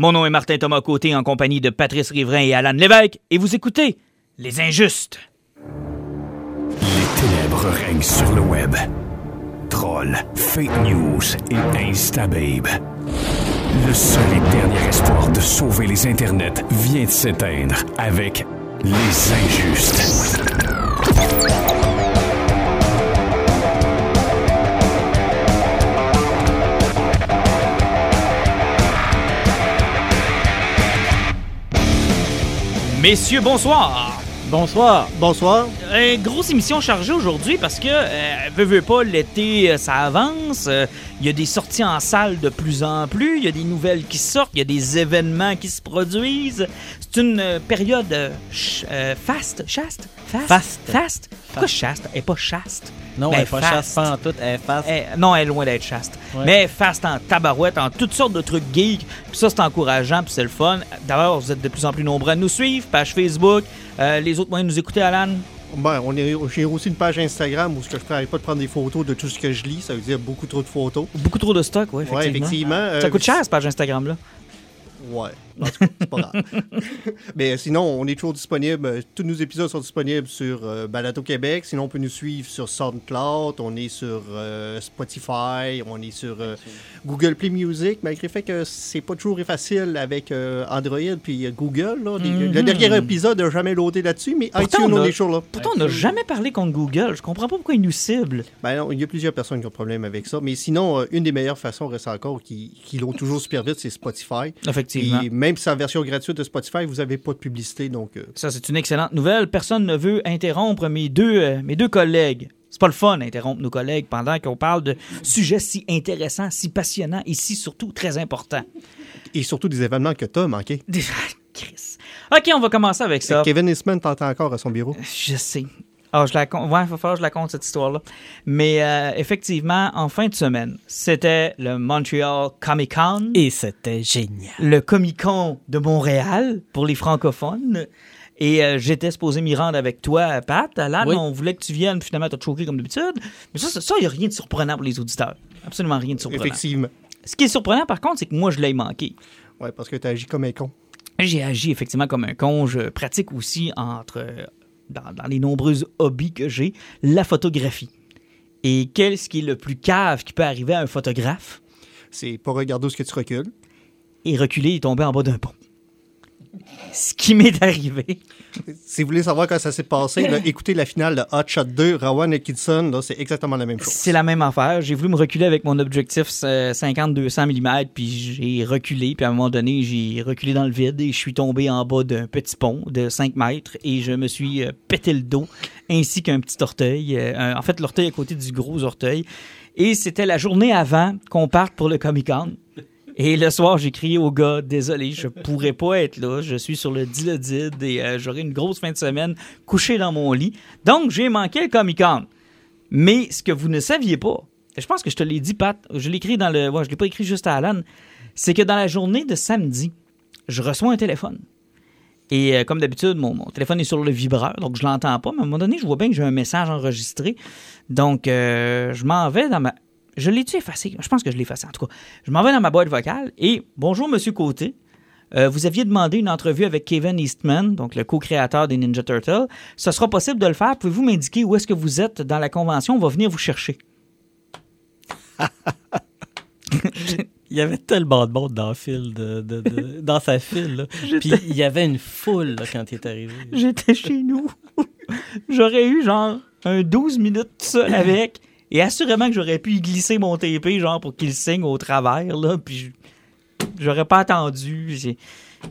Mon nom est Martin Thomas Côté en compagnie de Patrice Riverain et Alan Lévesque et vous écoutez Les Injustes. Les ténèbres règnent sur le web. Trolls, fake news et instababe. Le seul et dernier espoir de sauver les internets vient de s'éteindre avec Les Injustes. Messieurs, bonsoir. Bonsoir. Bonsoir. Euh, grosse émission chargée aujourd'hui parce que, euh, veux, veux pas, l'été, euh, ça avance. Euh, Il y a des sorties en salle de plus en plus. Il y a des nouvelles qui sortent. Il y a des événements qui se produisent. C'est une euh, période euh, ch- euh, faste. Chaste? Fast? Faste. Fast? Pourquoi chaste? Elle est pas chaste. Non, Ben, elle est pas pas en tout, elle est face. Eh, non, elle est loin d'être chaste. Ouais. Mais fast en tabarouette, en toutes sortes de trucs geeks. Puis ça, c'est encourageant, puis c'est le fun. D'ailleurs, vous êtes de plus en plus nombreux à nous suivre. Page Facebook, euh, les autres moyens de nous écouter, Alan? Ben, on est, j'ai aussi une page Instagram où ce que je n'arrête pas de prendre des photos de tout ce que je lis. Ça veut dire beaucoup trop de photos. Beaucoup trop de stock, oui, effectivement. Ouais, effectivement. euh, Ça coûte cher, cette page Instagram-là. Ouais. En tout cas, c'est pas grave. Mais sinon, on est toujours disponible. euh, Tous nos épisodes sont disponibles sur euh, Balado Québec. Sinon, on peut nous suivre sur SoundCloud. On est sur euh, Spotify. On est sur euh, Google Play Music. Malgré le fait que c'est pas toujours facile avec euh, Android puis euh, Google. là. Les- Mhm. Le dernier épisode n'a jamais loadé là-dessus, mais Pourtant, iTunes, on on, a- est toujours là. Pourtant, on n'a jamais parlé contre Google. Je comprends pas pourquoi ils nous ciblent. Ben non, il y a plusieurs personnes qui ont problème avec ça. Mais sinon, euh, une des meilleures façons reste encore qui, qui l'ont toujours super vite, c'est Spotify. Effectivement. Et même sa version gratuite de Spotify, vous n'avez pas de publicité. Donc, euh, Ça, c'est une excellente nouvelle. Personne ne veut interrompre mes deux, euh, mes deux collègues. C'est pas le fun d'interrompre nos collègues pendant qu'on parle de sujets si intéressants, si passionnants et si surtout très importants. et surtout des événements que tu as manqués. Des- Ah, Chris. OK, on va commencer avec ça. Kevin Eastman t'entend encore à son bureau. Je sais. Ah, je la Ouais, il va falloir que je la compte, cette histoire-là. Mais euh, effectivement, en fin de semaine, c'était le Montreal Comic Con. Et c'était génial. le Comic Con de Montréal pour les francophones. Et euh, j'étais supposé m'y rendre avec toi, Pat. Là, Oui. on voulait que tu viennes, finalement, t'as choqué comme d'habitude. Mais ça, ça, il n'y a rien de surprenant pour les auditeurs. Absolument rien de surprenant. Effectivement. Ce qui est surprenant, par contre, c'est que moi, je l'ai manqué. Ouais, parce que tu agis comme un con. J'ai agi effectivement comme un con. Je pratique aussi entre dans, dans les nombreux hobbies que j'ai, la photographie. Et qu'est-ce qui est le plus cave qui peut arriver à un photographe? C'est pas regarder où ce que tu recules. Et reculer et tomber en bas d'un pont. Ce qui m'est arrivé. Si vous voulez savoir quand ça s'est passé, là, écoutez la finale de Hot Shot 2, Rowan Atkinson, c'est exactement la même chose. C'est la même affaire. J'ai voulu me reculer avec mon objectif euh, 50-200 mm, puis j'ai reculé, puis à un moment donné, j'ai reculé dans le vide et je suis tombé en bas d'un petit pont de 5 mètres et je me suis euh, pété le dos, ainsi qu'un petit orteil. euh, en fait, l'orteil à côté du gros orteil. Et c'était la journée avant qu'on parte pour le Comic-Con. Et le soir, j'ai crié au gars, désolé, je pourrais pas être là, je suis sur le Dilodid et euh, j'aurai une grosse fin de semaine couché dans mon lit. Donc, j'ai manqué le Comic-Con. Mais ce que vous ne saviez pas, je pense que je te l'ai dit, Pat, je l'ai écrit dans le. Je l'ai pas écrit juste à Alan, c'est que dans la journée de samedi, je reçois un téléphone. Et euh, comme d'habitude, mon, mon téléphone est sur le vibreur, donc je l'entends pas. Mais à un moment donné, je vois bien que j'ai un message enregistré. Donc, euh, je m'en vais dans ma. Je l'ai-tu effacé? Je pense que je l'ai effacé, en tout cas. Je m'en vais dans ma boîte vocale et bonjour, Monsieur Côté. Euh, vous aviez demandé une entrevue avec Kevin Eastman, donc le co-créateur des Ninja Turtles. Ce sera possible de le faire. Pouvez-vous m'indiquer où est-ce que vous êtes dans la convention? On va venir vous chercher. Il y avait tellement de monde dans, le fil de, de- de- dans sa file. là. Puis il y avait une foule là, quand il est arrivé. J'étais chez nous. j'aurais eu genre un 12 minutes seul avec. Et assurément que j'aurais pu y glisser mon TP, genre pour qu'il signe au travers, là. Puis j'aurais pas attendu.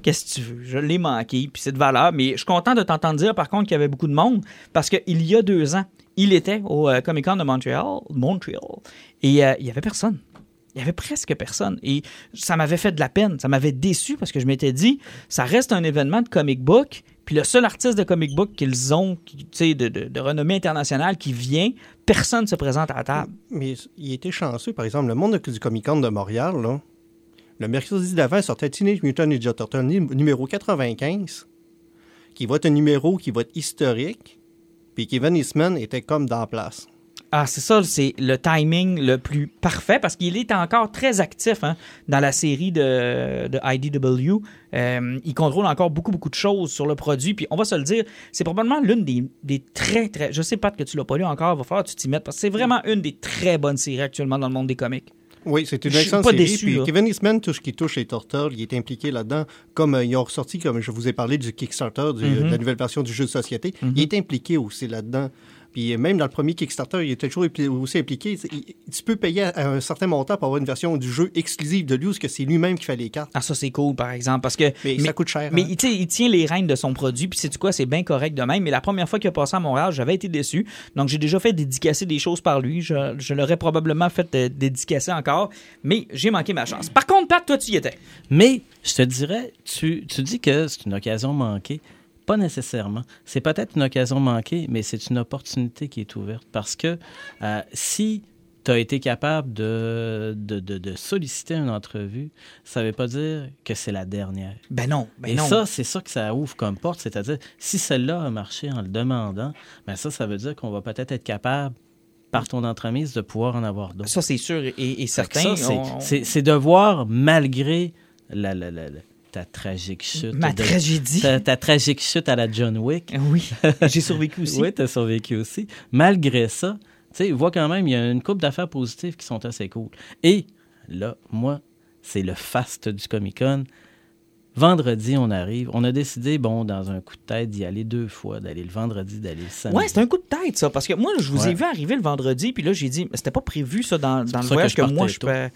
Qu'est-ce que tu veux? Je l'ai manqué, puis c'est de valeur. Mais je suis content de t'entendre dire, par contre, qu'il y avait beaucoup de monde. Parce qu'il y a deux ans, il était au euh, Comic Con de Montréal, Montréal et euh, il y avait personne. Il y avait presque personne. Et ça m'avait fait de la peine. Ça m'avait déçu parce que je m'étais dit, ça reste un événement de comic book. Puis le seul artiste de comic book qu'ils ont, qui- de, de, renommée internationale, qui vient, personne ne se présente à la table. Mais il était chanceux, par exemple, le monde du Comic-Con de Montréal, le mercredi d'avant sortait Teenage Mutant Ninja Turtle nu- numéro 95, qui va être un numéro qui va être historique, puis Kevin Eastman était comme dans la place. Ah, c'est ça, c'est le timing le plus parfait parce qu'il est encore très actif hein, dans la série de, de IDW. Euh, il contrôle encore beaucoup, beaucoup de choses sur le produit. Puis on va se le dire, c'est probablement l'une des, des très, très. Je sais pas que tu l'as pas lu encore, va falloir que tu t'y mettes parce que c'est vraiment une des très bonnes séries actuellement dans le monde des comics. Oui, c'est une excellente série. déçu, puis. Kevin Eastman, tout ce qui touche les Turtles, il est impliqué là-dedans. Comme euh, ils ont ressorti, comme je vous ai parlé du Kickstarter, du- Mhm. de la nouvelle version du jeu de société, il est impliqué aussi là-dedans. Puis même dans le premier Kickstarter, il était toujours aussi impliqué. Tu peux payer à un certain montant pour avoir une version du jeu exclusive de lui, parce que c'est lui-même qui fait les cartes. Ah, ça, c'est cool, par exemple, parce que. Mais, ça coûte cher. Mais hein. il, tient les rênes de son produit, puis c'est quoi, c'est bien correct de même. Mais la première fois qu'il a passé à Montréal, j'avais été déçu. Donc j'ai déjà fait dédicacer des choses par lui. Je, je l'aurais probablement fait euh, dédicacer encore, mais j'ai manqué ma chance. Par contre, Pat, toi, tu y étais. Mais je te dirais, tu, tu dis que c'est une occasion manquée. Pas nécessairement. C'est peut-être une occasion manquée, mais c'est une opportunité qui est ouverte. Parce que euh, si tu as été capable de, de, de- de solliciter une entrevue, ça ne veut pas dire que c'est la dernière. Ben non, ben Et non. ça, c'est ça que ça ouvre comme porte. C'est-à-dire, si celle-là a marché en le demandant, ben ça, ça veut dire qu'on va peut-être être capable, par ton entremise, de pouvoir en avoir d'autres. Ça, c'est sûr et, certain. c'est- On- de voir, malgré la- la- la- ta tragique chute. Ma de- tragédie. ta, ta tragique chute à la John Wick. Oui, j'ai survécu aussi. Oui, tu as survécu aussi. Malgré ça, tu sais, vois quand même, il y a une couple d'affaires positives qui sont assez cool. Et là, moi, c'est le fast du Comic-Con. Vendredi, on arrive. On a décidé, bon, dans un coup de tête, d'y aller deux fois, d'aller le vendredi, d'aller le samedi. Ouais, c'est un coup de tête, ça. Parce que moi, je vous ai vu arriver le vendredi, puis là, j'ai dit, mais c'était pas prévu, ça, dans, dans le que voyage je que, moi, je tôt. peux.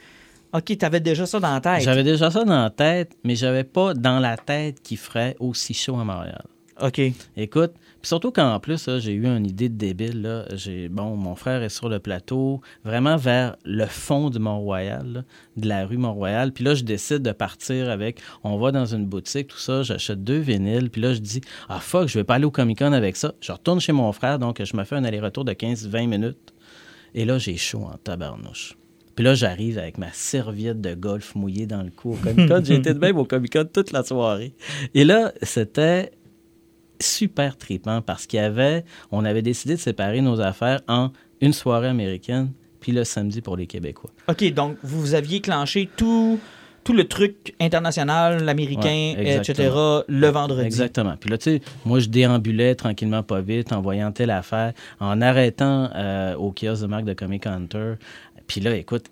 Ok, t'avais déjà ça dans la tête. J'avais déjà ça dans la tête, mais j'avais pas dans la tête qu'il ferait aussi chaud à Montréal. Ok. Écoute, puis surtout qu'en plus, j'ai eu une idée de débile. Là. J'ai, bon, mon frère est sur le plateau, vraiment vers le fond du Mont-Royal, là, de la rue Mont-Royal. Puis là, je décide de partir avec. On va dans une boutique, tout ça, j'achète deux vinyles. Puis là, je dis, ah fuck, je vais pas aller au Comic-Con avec ça. Je retourne chez mon frère, donc je me fais un aller-retour de 15-20 minutes. Et là, j'ai chaud en tabarnouche. Puis là, j'arrive avec ma serviette de golf mouillée dans le cou au Comic-Con. Été de même au Comic-Con toute la soirée. Et là, c'était super tripant parce qu'il y avait, on avait décidé de séparer nos affaires en une soirée américaine puis le samedi pour les Québécois. OK, donc vous aviez clenché tout, tout le truc international, l'américain, Ouais, etc., le vendredi. Exactement. Puis là, tu sais, moi, je déambulais tranquillement, pas vite, en voyant telle affaire, en arrêtant euh, au kiosque de marque de Comic Hunter. Puis là, écoute,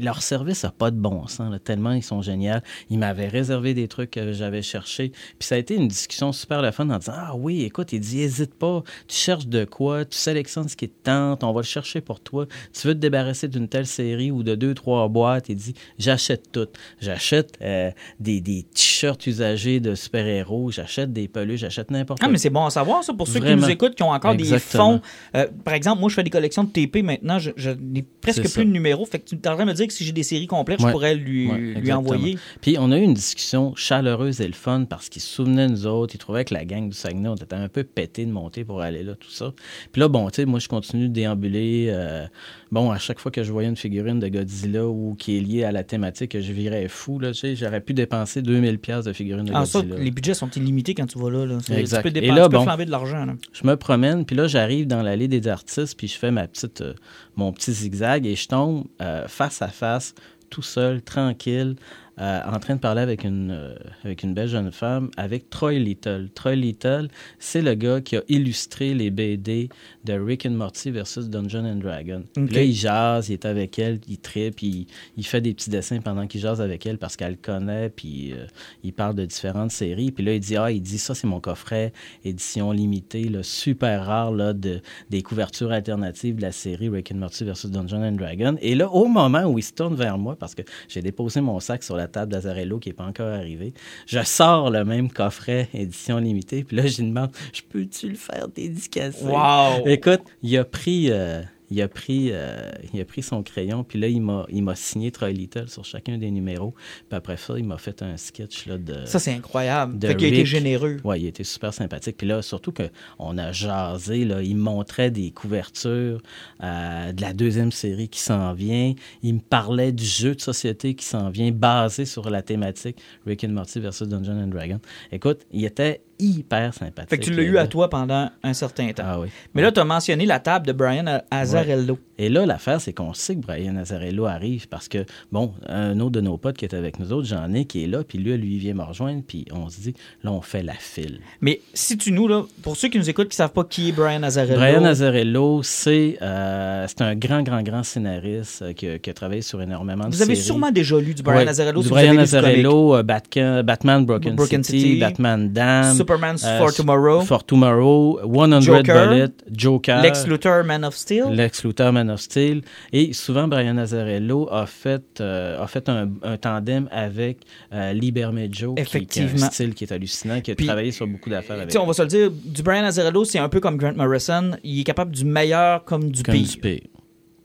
leur service n'a pas de bon sens, là, tellement ils sont géniaux. Ils m'avaient réservé des trucs que j'avais cherchés. Puis ça a été une discussion super le fun en disant Ah oui, écoute, il dit Hésite pas, tu cherches de quoi, tu sélectionnes ce qui te tente, on va le chercher pour toi. Tu veux te débarrasser d'une telle série ou de deux, trois boîtes? Il dit J'achète tout. J'achète euh, des, des t-shirts usagés de super-héros, j'achète des peluches, j'achète n'importe Ah, quoi. mais c'est bon à savoir, ça, pour ceux qui nous écoutent, qui ont encore Exactement. des fonds. Euh, par exemple, moi, je fais des collections de TP maintenant. Je, je n'ai presque plus ça. de numéros. Fait que tu en train de me dire que si j'ai des séries complètes, je pourrais lui, Ouais, lui envoyer. Puis on a eu une discussion chaleureuse et le fun parce qu'ils se souvenaient de nous autres. Ils trouvaient que la gang du Saguenay, on était un peu pété de monter pour aller là, tout ça. Puis là, bon, tu sais, moi, je continue de déambuler. euh, bon, à chaque fois que je voyais une figurine de Godzilla ou qui est liée à la thématique, je virais fou, là, tu sais. J'aurais pu dépenser 2000 pièces de figurines de Ah, ça, Godzilla. les budgets sont illimités quand tu vas là. Exact. Tu peux, Et dépenser, là, tu peux bon. flamber de l'argent. Je me promène, puis là, j'arrive dans l'allée des artistes, puis je fais ma petite, euh, mon petit zigzag et je tombe euh, face à face, tout seul, tranquille, euh, en train de parler avec une, euh, avec une belle jeune femme, avec Troy Little. Troy Little, c'est le gars qui a illustré les BD de Rick and Morty versus Dungeon and Dragon. Là, il jase, il est avec elle, il tripe, il, il fait des petits dessins pendant qu'il jase avec elle parce qu'elle le connaît, puis euh, il parle de différentes séries. Puis là, il dit, ah, il dit, ça, c'est mon coffret, édition limitée, là, super rare, là, de, des couvertures alternatives de la série Rick and Morty versus Dungeon and Dragon. Et là, au moment où il se tourne vers moi, parce que j'ai déposé mon sac sur la table d'Azarello qui n'est pas encore arrivé, je sors le même coffret édition limitée, puis là, je lui demande, je peux-tu le faire dédicacer? Wow! Écoute, il a pris, euh, il a pris, euh, il a pris son crayon, puis là, il m'a, il m'a signé Troy Little sur chacun des numéros. Puis après ça, il m'a fait un sketch là, de. Ça, c'est incroyable. de Fait qu'il a été généreux. Ouais, il était super sympathique. Puis là, surtout qu'on a jasé, là, il me montrait des couvertures euh, de la deuxième série qui s'en vient. Il me parlait du jeu de société qui s'en vient, basé sur la thématique Rick and Morty versus Dungeon and Dragon. Écoute, il était hyper sympathique. Fait que tu l'as eu à toi pendant un certain temps. Ah oui. Mais là, tu as mentionné la table de Brian. Azarello. Et là, l'affaire, c'est qu'on sait que Brian Azarello arrive parce que, bon, un autre de nos potes qui est avec nous autres, j'en ai, qui est là, puis lui, lui, il vient me rejoindre, puis on se dit, là, on fait la file. Mais si tu nous, là, pour ceux qui nous écoutent qui savent pas qui est Brian Azarello. Brian Azarello, c'est euh, c'est un grand, grand, grand scénariste euh, qui, a- qui a travaillé sur énormément de Vous avez sûrement déjà lu du Brian Ouais, Azarello du si Brian vous avez lu du comic. Azarello, euh, Batcan- Batman Broken, Broken City, City, Batman Dam, Superman for Tomorrow, For Tomorrow, 100 Joker, Bullet, Joker, Lex Luthor, Man of Steel. Lex Luthor, Man of Steel. Et souvent, Brian Azarello a fait, euh, a fait un, un tandem avec euh, Lee Bermejo, qui, qui a un style qui est hallucinant, qui a Puis, travaillé sur beaucoup d'affaires avec on va se le dire, du Brian Azarello, c'est un peu comme Grant Morrison. Il est capable du meilleur comme du comme pire. du pire.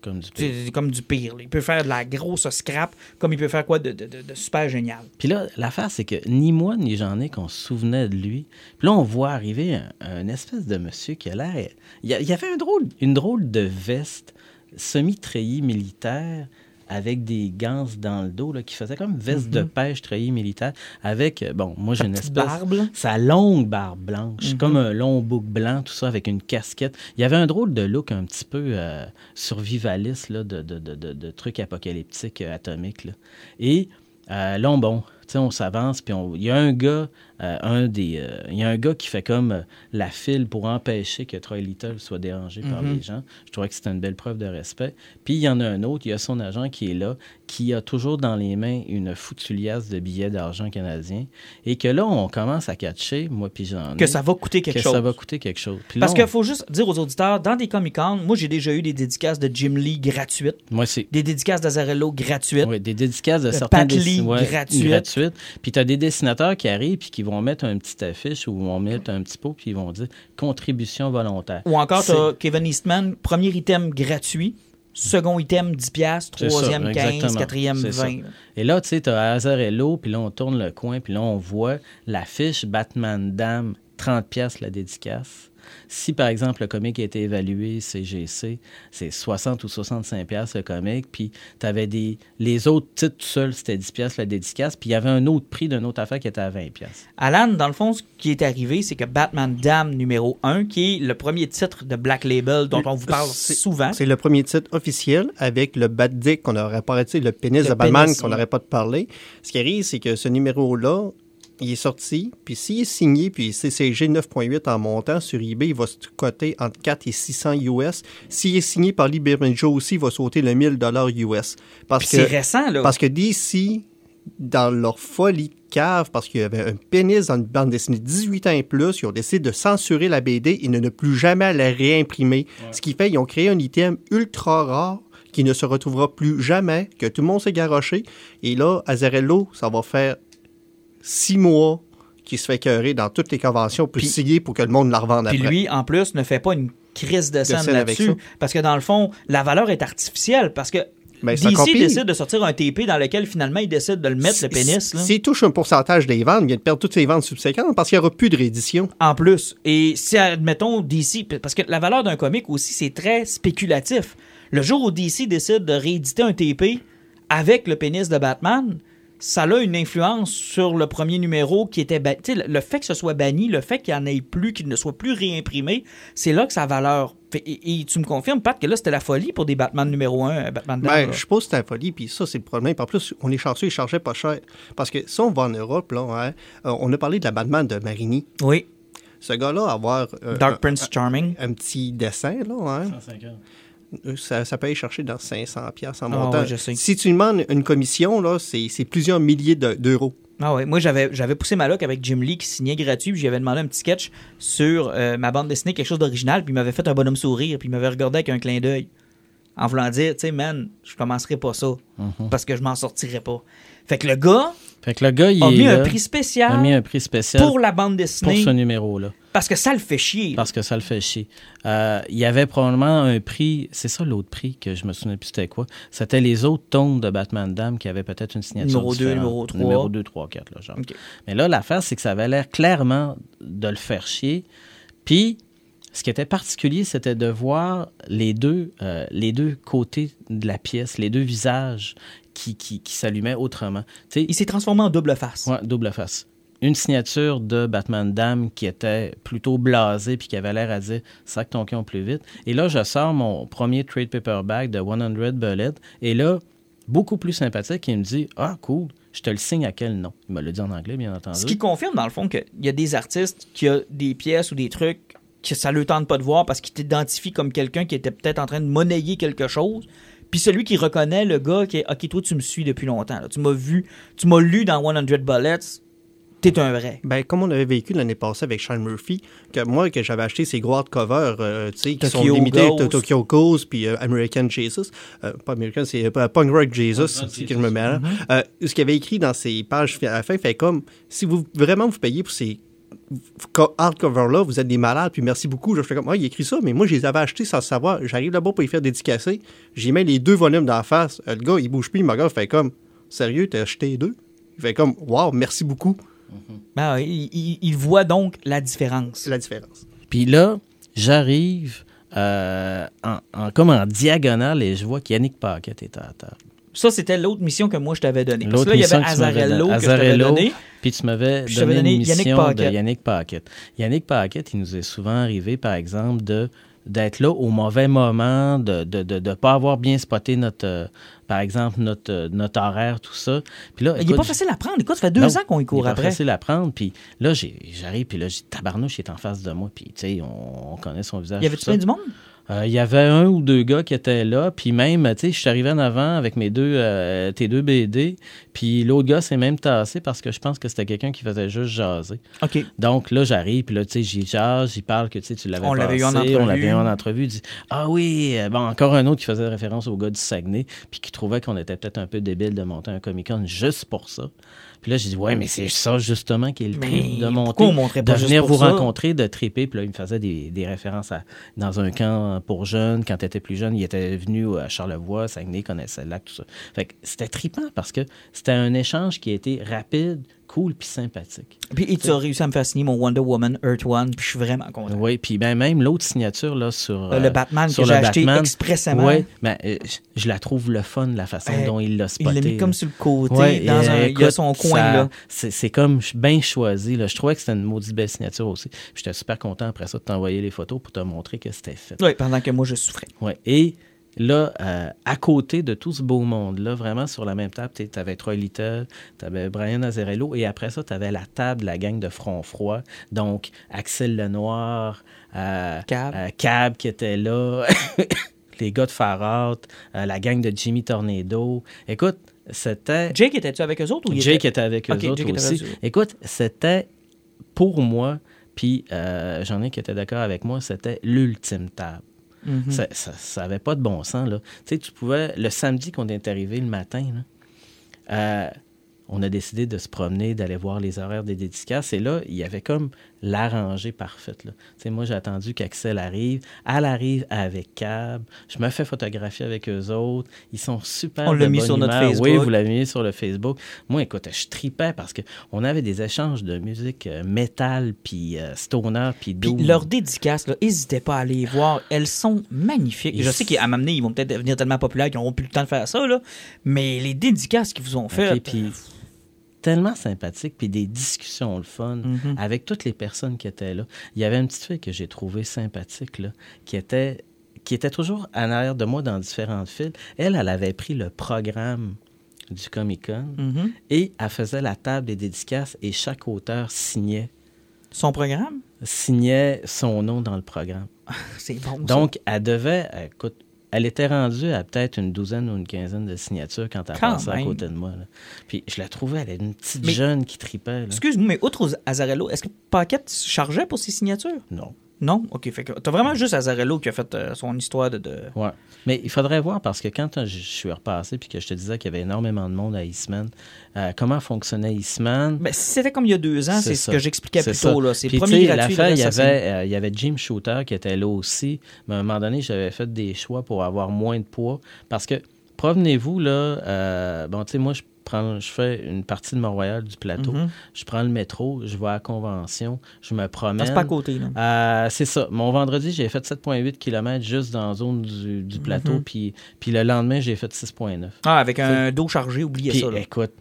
Comme du pire. Comme du pire. Il peut faire de la grosse scrap, comme il peut faire quoi de, de- super génial. Puis là, l'affaire, c'est que ni moi ni j'en ai qu'on se souvenait de lui. Puis là, on voit arriver un, un espèce de monsieur qui a l'air. Il y, a- il y avait un drôle, une drôle de veste semi-treillis militaire avec des gants dans le dos là, qui faisait comme veste de pêche treillis militaire avec, euh, bon, moi j'ai une espèce... barbe, là. Sa longue barbe blanche, Mhm. comme un long bouc blanc, tout ça, avec une casquette. Il y avait un drôle de look un petit peu euh, survivaliste, là, de, de, de, de, trucs apocalyptiques euh, atomiques. Là. Et euh, là, on- bon, on s'avance, puis il y a un gars, euh, un des, euh, il y a un gars qui fait comme euh, la file pour empêcher que Troy Little soit dérangé par Mhm. les gens. Je trouvais que c'était une belle preuve de respect. Puis il y en a un autre, il y a son agent qui est là, qui a toujours dans les mains une foutue liasse de billets d'argent canadiens, et que là, on commence à catcher, moi puis j'en ai, Que ça va coûter quelque que chose. ça va coûter quelque chose. Puis Parce on- qu'il faut juste dire aux auditeurs, dans des Comic-Con, moi j'ai déjà eu des dédicaces de Jim Lee gratuites, moi, c'est des dédicaces d'Azarello gratuites. Ouais, des dédicaces de Le certains Pat Lee ouais, gratuite. gratuites. Puis tu as des dessinateurs qui arrivent puis qui vont mettre un petit affiche ou vont mettre un petit pot puis ils vont dire contribution volontaire. Ou encore, t'as Kevin Eastman, premier item gratuit, second item 10$, piastres, ça, troisième 15$, exactement. quatrième C'est ça. 20$. Et là, tu sais, tu as Azarello, puis là, on tourne le coin, puis là, on voit l'affiche Batman Dam, 30 pièces la dédicace. Si, par exemple, le comic a été évalué CGC, c'est 60 ou 65 pièces le comic, puis tu avais des... Les autres titres tout seuls, c'était 10 pièces la dédicace, puis il y avait un autre prix d'une autre affaire qui était à 20 pièces. Alan, dans le fond, ce qui est arrivé, c'est que Batman Dam numéro 1, qui est le premier titre de Black Label dont on vous parle C'est- souvent. C'est le premier titre officiel avec le Bat Dick qu'on n'aurait pas arrêté, le pénis Le de Batman pénis, qu'on oui. n'aurait pas de parler. Ce qui arrive, c'est que ce numéro-là, il est sorti, puis s'il est signé, puis CCG 9.8 en montant sur eBay, il va se coter entre 4 et 600 US. S'il est signé par Lee Bermejo aussi, il va sauter le 1000 US. Parce Puis que, c'est récent, là. parce que DC, dans leur folie cave, parce qu'il y avait un pénis dans une bande dessinée 18 ans et plus, ils ont décidé de censurer la BD et de ne plus jamais la réimprimer. Ce qui fait qu'ils ont créé un item ultra rare qui ne se retrouvera plus jamais, que tout le monde s'est garoché. Et là, Azarello, ça va faire six mois qu'il se fait dans toutes les conventions pour Puis- signer pour que le monde la revende Puis après. lui, en plus, ne fait pas une crise de scène là-dessus. Parce que dans le fond, la valeur est artificielle. Parce que Ben, DC décide de sortir un TP dans lequel finalement il décide de le mettre, le pénis. S'il touche un pourcentage des ventes, il vient de perdre toutes ses ventes subséquentes parce qu'il n'y aura plus de réédition. En plus. Et si, admettons, DC, parce que la valeur d'un comic aussi, c'est très spéculatif. Le jour où DC décide de rééditer un TP avec le pénis de Batman, ça a une influence sur le premier numéro qui était... ba- tu sais, le- le fait que ce soit banni, le fait qu'il n'y en ait plus, qu'il ne soit plus réimprimé, c'est là que sa valeur... Et, et tu me confirmes, Pat, que là, c'était la folie pour des Batman numéro 1, Batman Dam, Ben, je suppose que c'est la folie, puis ça, c'est le problème. Puis En plus, on est chanceux, ils chargeaient pas cher. Parce que si on va en Europe, là, hein, euh, on a parlé de la Batman de Marini. Oui, Ce gars-là, avoir euh, Dark un, Prince Charming. un petit dessin, là, hein, euh, ça, ça peut aller chercher dans 500 pièces en Ah, montant. ouais, je sais. Si tu demandes une commission, là, c'est c'est plusieurs milliers de- d'euros. Ah ouais, moi j'avais j'avais poussé ma loc avec Jim Lee qui signait gratuit, puis j'avais demandé un petit sketch sur euh, ma bande dessinée, quelque chose d'original, puis il m'avait fait un bonhomme sourire, puis il m'avait regardé avec un clin d'œil. En voulant dire, tu sais, man, je commencerai pas ça, Mhm. parce que je m'en sortirai pas. Fait que le gars Fait que le gars, il a est mis un prix spécial a mis un prix spécial pour la bande pour dessinée, ce numéro-là. parce que ça le fait chier. Parce que ça le fait chier. Euh, il y avait probablement un prix, c'est ça l'autre prix que je me souviens plus c'était quoi? C'était les autres tomes de Batman Dame qui avaient peut-être une signature Numéro deux, différente. numéro trois. Numéro 2, 3, 4, là, genre. Ok. Mais là, l'affaire, c'est que ça avait l'air clairement de le faire chier. Puis, ce qui était particulier, c'était de voir les deux, euh, les deux côtés de la pièce, les deux visages qui, qui, qui s'allumaient autrement. Il s'est transformé en double face. Ouais, double face. une signature de Batman Dame qui était plutôt blasée puis qui avait l'air à dire sac ton camp plus vite. Et là, je sors mon premier trade paperback de 100 Bullet et là, beaucoup plus sympathique, il me dit Ah, cool, je te le signe à quel nom Il me l'a dit en anglais, bien entendu. Ce qui confirme, dans le fond, qu'il y a des artistes qui ont des pièces ou des trucs que ça ne le tente pas de voir parce qu'ils t'identifient comme quelqu'un qui était peut-être en train de monnayer quelque chose. Puis celui qui reconnaît le gars qui est OK, toi, tu me suis depuis longtemps. là. Tu m'as vu, tu m'as lu dans 100 Bullets, t'es un vrai. Ben, comme on avait vécu l'année passée avec Sean Murphy, que moi, que j'avais acheté ces gros hardcovers, euh, tu sais, qui sont limités Ghost. to- Tokyo Ghost, puis euh, American Jesus. Euh, pas American, c'est euh, Punk Rock Jesus, c'est que je me mets là. Euh, ce qu'il avait écrit dans ses pages à la fin, fait comme, si vous vraiment vous payez pour ces co- hardcovers-là, vous êtes des malades, puis merci beaucoup. Je fais comme, ah, il écrit ça, mais moi, je les avais achetés sans le savoir. J'arrive là-bas pour les faire dédicacer. J'ai mis les deux volumes dans la face. Euh, le gars, il bouge plus, il me regarde, il fait comme, sérieux, t'as acheté les deux? Il fait comme, wow, merci beaucoup. Ben, ouais, il, il- il voit donc la différence. C'est la différence. Puis là, j'arrive euh, en, en- comme en diagonale et je vois qu'Yannick Paquette est à la table. Ça, c'était l'autre mission que moi, je t'avais donnée. Parce que là, il y avait que Azarello je t'avais Azarello, donné. Puis tu m'avais donné, donné une Yannick mission Paquette. de Yannick Paquette. Yannick Paquette, il nous est souvent arrivé, par exemple, de d'être là au mauvais moment, de ne de, de, de pas avoir bien spoté notre, euh, par exemple, notre, euh, notre horaire, tout ça. Puis là, Il n'est pas facile à prendre. Écoute, ça fait deux non, ans qu'on y il est court pas après. facile à prendre. Puis là, j'arrive, puis là, j'ai tabarnouche, il est en face de moi. Puis, tu sais, on, on connaît son visage. Il y avait plein du monde? Euh, Il y avait un ou deux gars qui étaient là, puis même, tu sais, je suis arrivé en avant avec mes deux, euh, tes deux BD, puis l'autre gars s'est même tassé parce que je pense que c'était quelqu'un qui faisait juste jaser. OK. Donc là, j'arrive, puis là, tu sais, j'y jase, j'y parle que, tu sais, tu l'avais On l'avait eu en entrevue. On l'avait eu en entrevue, il dit « Ah oui! euh, » Bon, encore un autre qui faisait référence au gars du Saguenay, puis qui trouvait qu'on était peut-être un peu débile de monter un Comic-Con juste pour ça. Puis là, j'ai dit « Ouais, mais c'est ça, justement, qui est le trip de monter, on pas de venir vous ça? rencontrer, de triper. » Puis là, il me faisait des, des références à, dans un camp pour jeunes. Quand tu étais plus jeune, il était venu à Charlevoix, Saguenay, connaissait le lac, tout ça. Fait que c'était trippant parce que c'était un échange qui a été rapide, cool, puis sympathique. Puis et tu as réussi à me faire signer mon Wonder Woman Earth One, puis je suis vraiment content. Oui, puis ben, même l'autre signature là, sur. Euh, le Batman sur que j'ai acheté expressément. Ouais, ben, euh, je la trouve le fun, la façon Euh, dont il l'a Il spoté. l'a mis comme sur le côté, Ouais, dans un, euh, il a son coin, ça- là. C'est comme bien choisi. Là. Je trouvais que c'était une maudite belle signature aussi. Puis J'étais super content après ça de t'envoyer les photos pour te montrer que c'était fait. Oui, pendant que moi, je souffrais. Ouais. Et là, euh, à côté de tout ce beau monde-là, vraiment sur la même table, tu avais Troy Little, tu avais Brian Azarello, et après ça, tu avais la table de la gang de Front Froid. Donc, Axel Lenoir, euh, Cab. euh, Cab qui était là, les gars de Far Out, euh, la gang de Jimmy Tornado. Écoute, c'était... Jake, étais-tu avec eux autres ou Jake était... était avec eux autres Jake aussi. avec. Écoute, c'était pour moi, puis j'en ai qui étaient d'accord avec moi, c'était l'ultime table. Mhm. Ça, ça, ça avait pas de bon sens, là. Tu sais, tu pouvais... Le samedi qu'on est arrivé le matin, euh, on a décidé de se promener, d'aller voir les horaires des dédicaces. Et là, il y avait comme la rangée parfaite. Là. Moi, j'ai attendu qu'Axel arrive. Elle arrive avec Cab. Je me fais photographier avec eux autres. Ils sont super On l'a mis sur notre. Facebook. Oui, vous l'avez mis sur le Facebook. Moi, écoute, je tripais parce qu'on avait des échanges de musique euh, métal, puis euh, stoner, puis doom. leurs dédicaces, n'hésitez pas à aller les voir. Elles sont magnifiques. Je sais qu'à m'amener, ils vont peut-être devenir tellement populaires qu'ils n'auront plus le temps de faire ça, là. Mais les dédicaces qu'ils vous ont faites. puis tellement sympathique, puis des discussions le fun Mhm. avec toutes les personnes qui étaient là. Il y avait une petite fille que j'ai trouvée sympathique, là, qui était qui était toujours en arrière de moi dans différentes files. Elle, elle avait pris le programme du Comic-Con Mhm. et elle faisait la table des dédicaces et chaque auteur signait Son programme, signait son nom dans le programme. c'est bon. ça. Donc, elle devait, écoute, elle était rendue à peut-être une douzaine ou une quinzaine de signatures quand elle Quand passait à côté de moi. là. Puis je la trouvais, elle était une petite Mais- jeune qui tripait. Excuse-moi, mais outre Azarello, est-ce que Paquette chargeait pour ses signatures? Non. Non? OK, fait que t'as vraiment juste Azarello qui a fait euh, son histoire de... de- Ouais. Mais il faudrait voir parce que quand euh, je suis repassé puis que je te disais qu'il y avait énormément de monde à Eastman, euh, comment fonctionnait Eastman? Ben, c'était comme il y a deux ans, c'est ce que j'expliquais plus ça. tôt. Là. C'est premier gratuit. le il y avait, euh, il y avait Jim Shooter qui était là aussi. Mais à un moment donné, j'avais fait des choix pour avoir moins de poids. Parce que, provenez-vous, là, euh, bon, tu sais, moi, je je fais une partie de Mont-Royal du plateau. Mhm. Je prends le métro, je vais à la convention, je me promène. C'est pas à côté. Euh, c'est ça. Mon vendredi, j'ai fait 7,8 km juste dans la zone du, du plateau. Mhm. puis, puis le lendemain, j'ai fait 6,9. Ah, avec un dos chargé, oubliez Puis ça. Là. écoute,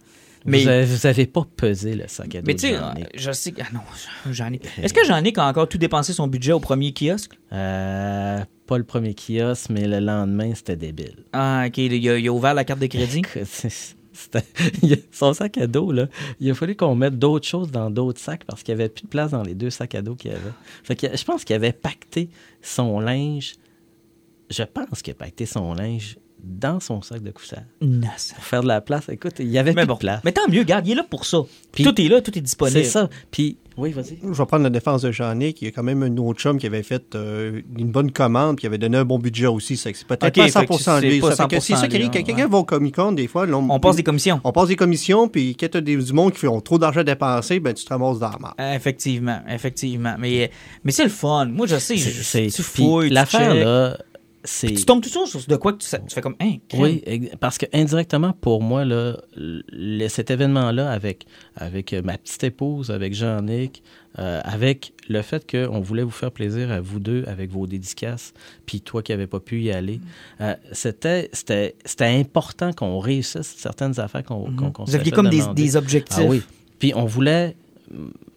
Mais- Vous, avez, vous avez pas pesé le sac à dos Mais tu sais, je sais que. Ah non, j'en ai. Est-ce que Jean-Nic a encore tout dépensé son budget au premier kiosque? Euh, pas le premier kiosque, mais le lendemain, c'était débile. Ah, ok, il a, il a ouvert la carte de crédit? Son sac à dos, là, il a fallu qu'on mette d'autres choses dans d'autres sacs parce qu'il n'y avait plus de place dans les deux sacs à dos qu'il y avait. Fait que je pense qu'il avait pacté son linge. Je pense qu'il a pacté son linge dans son sac de couchage Non, ça. pour faire de la place. Écoute, il y avait Mais plus bon. de place. Mais tant mieux, garde, il est là pour ça. Puis- tout est là, tout est disponible. C'est ça. Puis, oui, vas-y. Je vais prendre la défense de Jean-Nic. Il y a quand même un autre chum qui avait fait euh, une bonne commande puis qui avait donné un bon budget aussi. C'est peut-être pas fait que 100% c'est lui. pas Ça fait que C'est 100% ça qui arrive. lui, Quand ouais. quelqu'un va au Comic-Con, des fois, là, On passe des commissions. On passe des commissions, puis quand tu as des, du monde qui font trop d'argent dépensé, ben tu te ramasses dans la. Euh, Effectivement, effectivement. Mais, mais c'est le fun. Moi, je sais, je- tu fouilles, tu L'affaire, là, c'est. Tu tombes toujours sur de quoi que tu, fais comme, hein. Oui, parce que indirectement, pour moi, là, le- cet événement-là, avec, avec euh, ma petite épouse, avec Jean-Nic, euh, avec le fait qu'on voulait vous faire plaisir à vous deux avec vos dédicaces, puis toi qui n'avais pas pu y aller, euh, c'était, c'était, c'était important qu'on réussisse certaines affaires qu'on, qu'on, qu'on. Vous aviez comme des objectifs. Ah oui. Puis on voulait.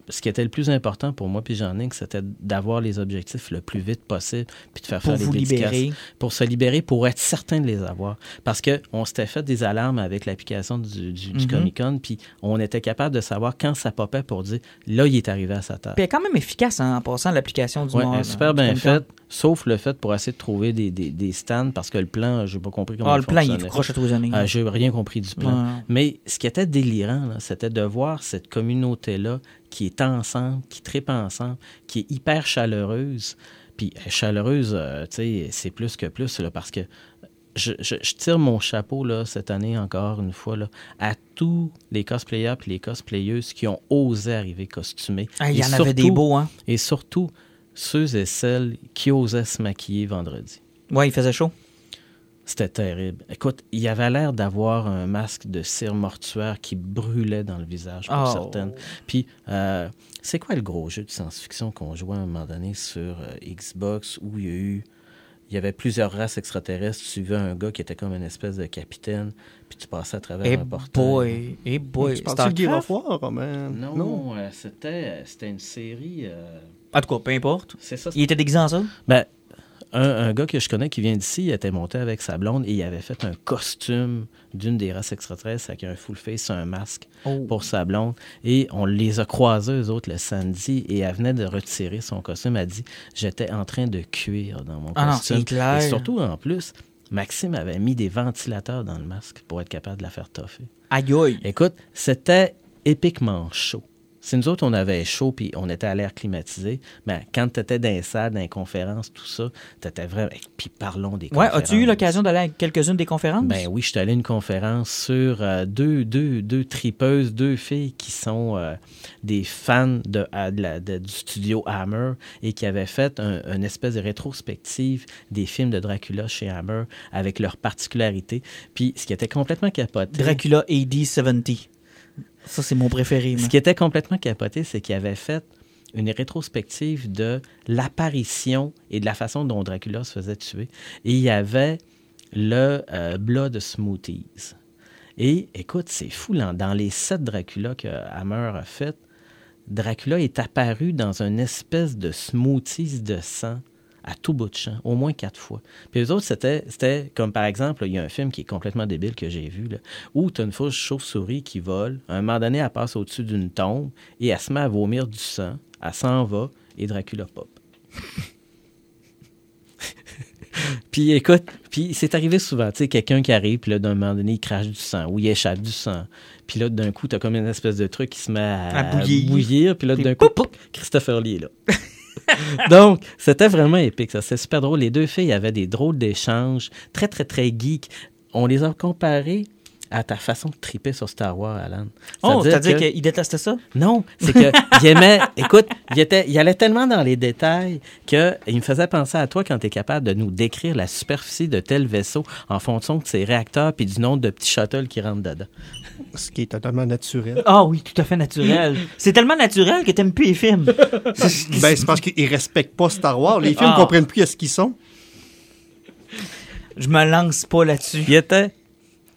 Ce qui était le plus important pour moi puis Jean-Nic, c'était d'avoir les objectifs le plus vite possible puis de faire Pour faire les vous dédicaces libérer. pour se libérer, pour être certain de les avoir. Parce qu'on s'était fait des alarmes avec l'application du, du, du Mhm. Comic-Con, puis on était capable de savoir quand ça popait pour dire là, il est arrivé à sa table. Puis elle est quand même efficace hein, en passant l'application du Ouais, monde, super du bien faite, sauf le fait pour essayer de trouver des, des, des stands, parce que le plan, je n'ai pas compris comment Ah, il le plan, il est croche à tous les années. Euh, j'ai rien compris du plan. Ouais. Mais ce qui était délirant, là, c'était de voir cette communauté-là qui est ensemble, qui tripe ensemble, qui est hyper chaleureuse. Puis euh, chaleureuse, euh, tu sais, c'est plus que plus, là, parce que je, je- je tire mon chapeau là, cette année encore une fois là, à tous les cosplayers et les cosplayeuses qui ont osé arriver costumés. Ah, il y en avait des beaux, hein? Et surtout, ceux et celles qui osaient se maquiller vendredi. Ouais, il faisait chaud. C'était terrible. Écoute, il avait l'air d'avoir un masque de cire mortuaire qui brûlait dans le visage pour Oh. certaines. Puis, euh, c'est quoi le gros jeu de science-fiction qu'on jouait à un moment donné sur euh, Xbox où il y a eu. Il y avait plusieurs races extraterrestres? Tu suivais un gars qui était comme une espèce de capitaine, puis tu passais à travers Eh un portail. boy, eh boy. tu Starcraft? War, Roman? Non, euh, c'était, c'était une série. euh, En tout cas, peu importe. c'est ça. Il était déguisé en ça? Ben, un, un gars que je connais qui vient d'ici, il était monté avec sa blonde et il avait fait un costume d'une des races extraterrestres avec un full face, un masque Oh. pour sa blonde. Et on les a croisés, eux autres, le samedi, et elle venait de retirer son costume. Elle a dit J'étais en train de cuire dans mon Ah costume. clair. Et surtout, en plus, Maxime avait mis des ventilateurs dans le masque pour être capable de la faire toffer. Aïe aïe. Écoute, c'était épiquement chaud. Si nous autres, on avait chaud puis on était à l'air climatisé, mais quand tu étais dans les salles, dans les conférences, tout ça, tu étais vraiment. et Puis parlons des Ouais, conférences. as-tu eu l'occasion d'aller à quelques-unes des conférences? Ben oui, je suis allé à une conférence sur euh, deux, deux, deux tripeuses, deux filles qui sont euh, des fans de, à- de la- de- du studio Hammer et qui avaient fait un- une espèce de rétrospective des films de Dracula chez Hammer avec leurs particularités. Puis ce qui était complètement capoté. Dracula AD 70. Ça, c'est mon préféré. Ce qui était complètement capoté, c'est qu'il avait fait une rétrospective de l'apparition et de la façon dont Dracula se faisait tuer. Et il y avait le euh, Blood Smoothies. Et écoute, c'est fou, là, dans les sept Dracula que Hammer a fait, Dracula est apparu dans une espèce de smoothies de sang à tout bout de champ, au moins quatre fois. Puis les autres, c'était, c'était comme par exemple, il y a un film qui est complètement débile que j'ai vu, là, où tu as une fausse chauve-souris qui vole. À un moment donné, elle passe au-dessus d'une tombe et elle se met à vomir du sang. Elle s'en va et Dracula pop. puis écoute, puis c'est arrivé souvent, tu sais, quelqu'un qui arrive, puis là, d'un moment donné, il crache du sang ou il échappe du sang. Puis là, d'un coup, t'as comme une espèce de truc qui se met à, À bouillir. bouillir, puis là, d'un coup, Christopher Lee est là. Donc, c'était vraiment épique, ça. C'était super drôle. Les deux filles avaient des drôles d'échanges, très, très, très geeks. On les a comparés à ta façon de triper sur Star Wars, Alan. Oh, C'est-à-dire que- qu'il détestait ça? non, c'est que il aimait. Écoute, il, était, il allait tellement dans les détails que il me faisait penser à toi quand tu es capable de nous décrire la superficie de tel vaisseau en fonction de ses réacteurs puis du nombre de petits shuttles qui rentrent dedans. Ce qui est totalement naturel. Ah oui, tout à fait naturel. c'est tellement naturel que t'aimes plus les films. ben, c'est parce qu'ils respectent pas Star Wars. Les films Ah. comprennent plus à ce qu'ils sont. Je me lance pas là-dessus. Il était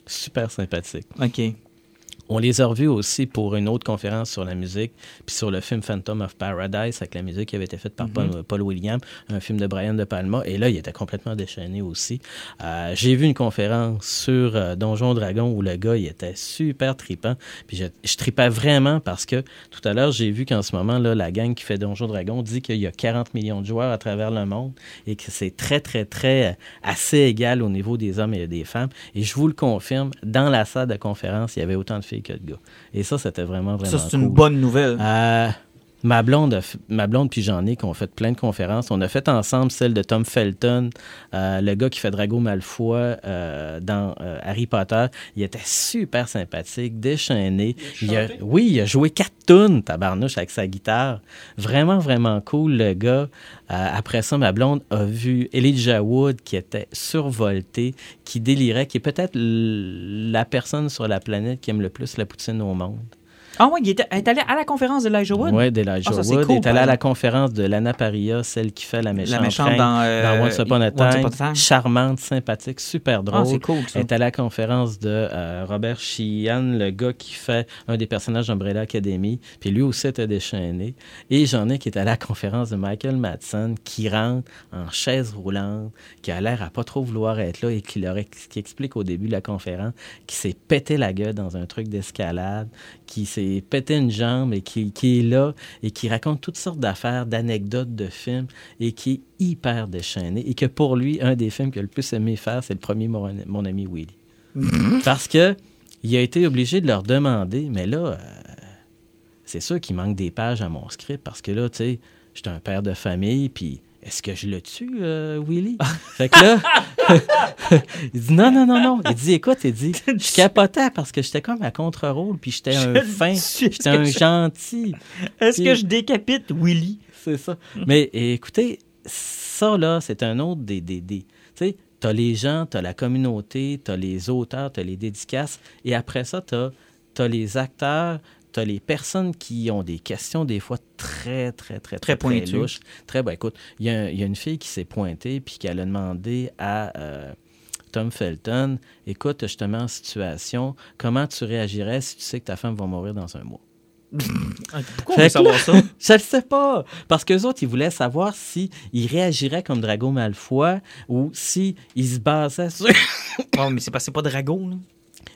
super sympathique. OK. On les a revus aussi pour une autre conférence sur la musique, puis sur le film Phantom of Paradise, avec la musique qui avait été faite par Paul, Paul Williams, un film de Brian De Palma. Et là, il était complètement déchaîné aussi. Euh, J'ai vu une conférence sur euh, Donjon Dragon où le gars, il était super tripant. Puis je, je tripais vraiment parce que tout à l'heure, j'ai vu qu'en ce moment, là, la gang qui fait Donjon Dragon dit qu'il y a 40 millions de joueurs à travers le monde et que c'est très, très, très euh, assez égal au niveau des hommes et des femmes. Et je vous le confirme, dans la salle de conférence, il y avait autant de filles que de gars. Et ça, c'était vraiment, vraiment Ça, c'est une bonne nouvelle. Euh, ma blonde, a f- ma blonde puis Jean-Nic ont fait plein de conférences. On a fait ensemble celle de Tom Felton, euh, le gars qui fait Drago Malfoy euh, dans euh, Harry Potter. Il était super sympathique, déchaîné. Il a- oui, il a joué quatre tunes, tabarnouche, avec sa guitare. Vraiment, vraiment cool, le gars. Après ça, ma blonde a vu Elijah Wood qui était survolté, qui délirait, qui est peut-être la personne sur la planète qui aime le plus la poutine au monde. Ah ouais, il était, est allé à la conférence de Elijah Wood. Oui, d'Elijah Ah, Wood. cool, il est allé à la conférence de Lana Paria, celle qui fait la méchante, La méchante dans, euh, a Once Upon a Time. Charmante, sympathique, super drôle. Ah, c'est cool, ça. Elle est à la conférence de euh, Robert Sheehan, le gars qui fait un des personnages d'Umbrella Academy. Puis lui aussi était déchaîné. Et j'en ai qui est à la conférence de Michael Madsen, qui rentre en chaise roulante, qui a l'air à pas trop vouloir être là et qui, leur qui explique au début de la conférence qui s'est pété la gueule dans un truc d'escalade, qui s'est pété une jambe et qui, qui est là et qui raconte toutes sortes d'affaires, d'anecdotes de films et qui est hyper déchaîné et que pour lui, un des films qu'il a le plus aimé faire, c'est le premier Mon, Mon ami Willy. Parce que il a été obligé de leur demander, mais là, euh, c'est sûr qu'il manque des pages à mon script parce que là, tu sais, j'étais un père de famille, puis est-ce que je le tue, euh, Willy? fait que là, il dit non, non, non, non. Il dit, écoute, il dit, je capotais parce que j'étais comme à contre-rôle, puis j'étais un fin, j'étais un je- gentil. Est-ce que je décapite Willy? C'est ça. Mais écoutez, ça, là, c'est un autre des. des, des- tu sais, t'as les gens, t'as la communauté, t'as les auteurs, t'as les dédicaces, et après ça, t'as as les acteurs, les personnes qui ont des questions, des fois très, très, très, très, pointues. Très, ben écoute, il y, a- une fille qui s'est pointée, puis qui a demandé à. euh, Tom Felton, écoute, je te mets en situation, comment tu réagirais si tu sais que ta femme va mourir dans un mois? Pourquoi on veut que savoir ça? Je le sais pas. Parce qu'eux autres, ils voulaient savoir si ils réagiraient comme Drago Malfoy ou si ils se basaient sur. Oh, mais c'est pas, c'est pas Drago, là.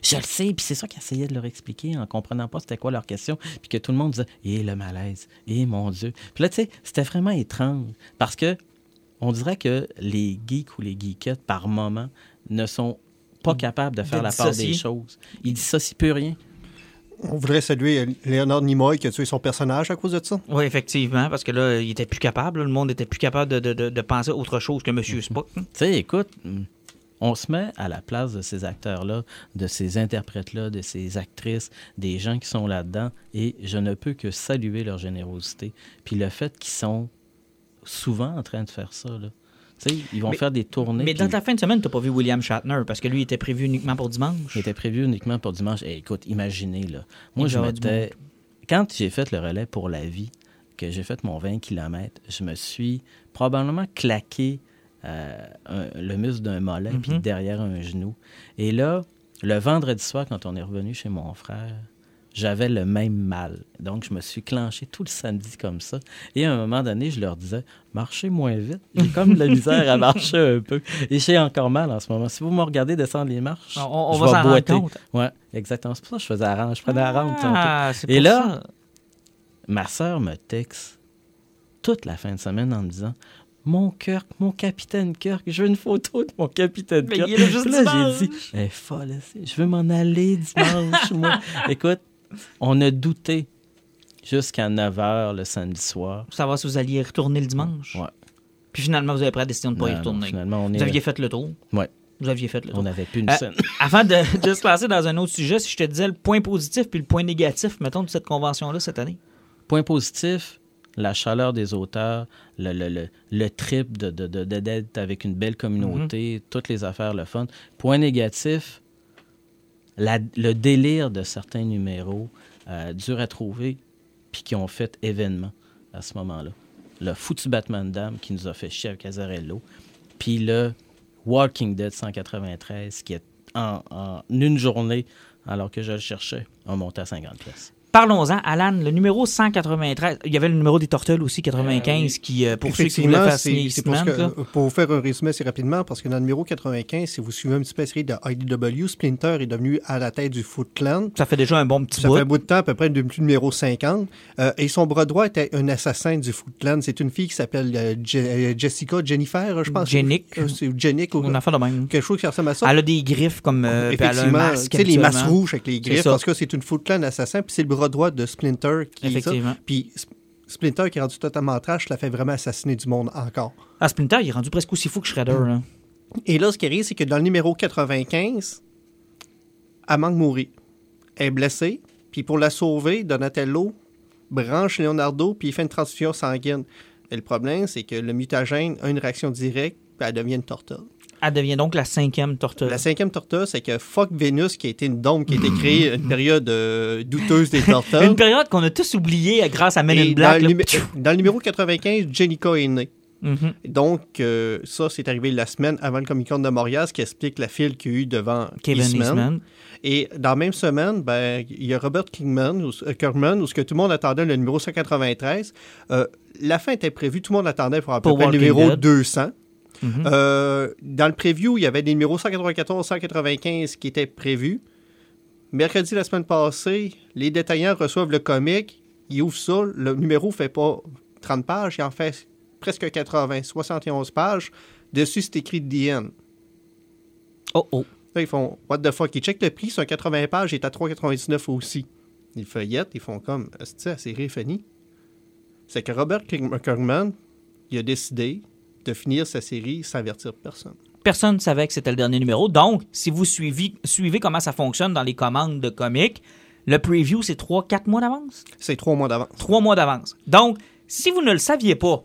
Je le sais, puis c'est ça qu'ils essayaient de leur expliquer en comprenant pas c'était quoi leur question, puis que tout le monde disait Eh le malaise, eh mon Dieu. Puis là, tu sais, c'était vraiment étrange parce que on dirait que les geeks ou les geekettes, par moment, ne sont pas capables de faire De la part des choses. Ils dissocient plus rien. On voudrait saluer euh, Léonard Nimoy qui a tué son personnage à cause de ça. Oui, effectivement, parce que là, il était plus capable. là. le monde était plus capable de, de- de- de penser à autre chose que Monsieur Spock. hein. Tu sais, écoute, on se met à la place de ces acteurs-là, de ces interprètes-là, de ces actrices, des gens qui sont là-dedans, et je ne peux que saluer leur générosité. Puis le fait qu'ils sont souvent en train de faire ça, là. Tu sais, ils vont Mais- faire des tournées. Mais dans ta fin de semaine, t'as pas vu William Shatner, parce que lui, il était prévu uniquement pour dimanche. Il était prévu uniquement pour dimanche. Eh, écoute, imaginez, là. Moi, je m'étais... Quand j'ai fait le relais pour la vie, que j'ai fait mon 20 km, je me suis probablement claqué un- le muscle d'un mollet, puis Mhm. derrière un genou. Et là, le vendredi soir, quand on est revenu chez mon frère, j'avais le même mal. Donc, je me suis clenché tout le samedi comme ça. Et à un moment donné, je leur disais, marchez moins vite. J'ai comme de la misère à marcher un peu. Et j'ai encore mal en ce moment. Si vous me regardez descendre les marches, On- on je va s'en boiter. compte. Ouais, exactement. C'est pour ça que je faisais la. Je prenais la rampe. Ah, Et là, ça. Ma sœur me texte toute la fin de semaine en me disant Mon Kirk, mon capitaine Kirk, je veux une photo de mon capitaine Mais Kirk. il est là juste là, j'ai dit Elle est folle, je veux m'en aller dimanche, moi. Écoute, on a douté jusqu'à 9 h le samedi soir. Pour savoir si vous alliez retourner le dimanche. Ouais. Puis finalement, vous avez pris la décision de ne pas y non, retourner. finalement, on, Vous est, aviez fait le tour. Ouais. Vous aviez fait le tour. on n'avait plus une Euh, scène. Avant de, de se lancer dans un autre sujet, si je te disais le point positif puis le point négatif, mettons, de cette convention-là cette année. Point positif, la chaleur des auteurs, le, le, le, le trip de, de, de- de- d'être avec une belle communauté, toutes les affaires, le fun. Point négatif, la- le délire de certains numéros euh, durs à trouver, puis qui ont fait événement à ce moment-là. Le foutu Batman Dame qui nous a fait chier avec Azarello, puis le Walking Dead 193 qui est en, en une journée alors que je le cherchais, a monté à 50 pièces. Parlons-en, Alan, le numéro 193. Il y avait le numéro des Tortelles aussi, 95, qui, euh, pour ceux qui voulaient Effectivement, faire signer pour, pour vous faire un résumé assez rapidement, parce que dans le numéro 95, si vous suivez un petit peu la série de IDW, Splinter est devenu à la tête du Foot Clan. Ça fait déjà un bon petit Ça bout. fait un bout de temps, à peu près depuis le numéro 50. Euh, et son bras droit était un assassin du Foot Clan. C'est une fille qui s'appelle euh, Je- euh, Jessica, Jennifer, je pense. Jennick. Euh, C'est Jennick ou On a fait de même. quelque chose qui ressemble à ça. Elle a des griffes comme. euh, puis elle a un Effectivement, masque. les masses habituellement. rouges avec les griffes, ça. parce que c'est une Foot Clan assassin, puis c'est le bras droit de Splinter qui. Effectivement. Puis Sp- Splinter qui est rendu totalement trash, l'a fait vraiment assassiner du monde encore. Ah, Splinter, il est rendu presque aussi fou que Shredder. là. Et là, ce qui arrive, c'est que dans le numéro 95, elle manque de mourir. Elle est blessée, puis pour la sauver, Donatello branche Leonardo, puis il fait une transfusion sanguine. Et le problème, c'est que le mutagène a une réaction directe, puis elle devient une tortue. Elle devient donc la cinquième tortue. La cinquième tortue, c'est que Fuck Vénus, qui a été une dôme qui a été créée à une période euh, douteuse des tortues. Une période qu'on a tous oubliée grâce à Men in Black. dans, là. le, numé- dans le numéro 95, Jenica est née. Mhm. Donc, euh, ça, c'est arrivé la semaine avant le Comic Con de Montréal, ce qui explique la file qu'il y a eu devant Kevin Eastman. Eastman. Et dans la même semaine, ben, il y a Robert Kingman, ou, euh, Kirkman, où ce que tout le monde attendait le numéro 193. Euh, la fin était prévue, tout le monde attendait pour à peu près le numéro Dead. 200. 200. Euh, dans le preview, il y avait des numéros 194, 195 qui étaient prévus. Mercredi la semaine passée, les détaillants reçoivent le comic, ils ouvrent ça, le numéro fait pas 30 pages, il en fait presque 80, 71 pages. Dessus, c'est écrit End. Oh oh. Là, ils font What the fuck? Ils checkent le prix, c'est un 80 pages, il est à 3,99 aussi. Ils feuillettent, ils font comme Est-ce que la série est finie? C'est que Robert Kirkman, il a décidé de finir sa série sans avertir personne. Personne ne savait que c'était le dernier numéro. Donc, si vous suivez, suivez comment ça fonctionne dans les commandes de comics, le preview, c'est 3-4 mois d'avance? C'est trois mois d'avance. 3 mois d'avance. Donc, si vous ne le saviez pas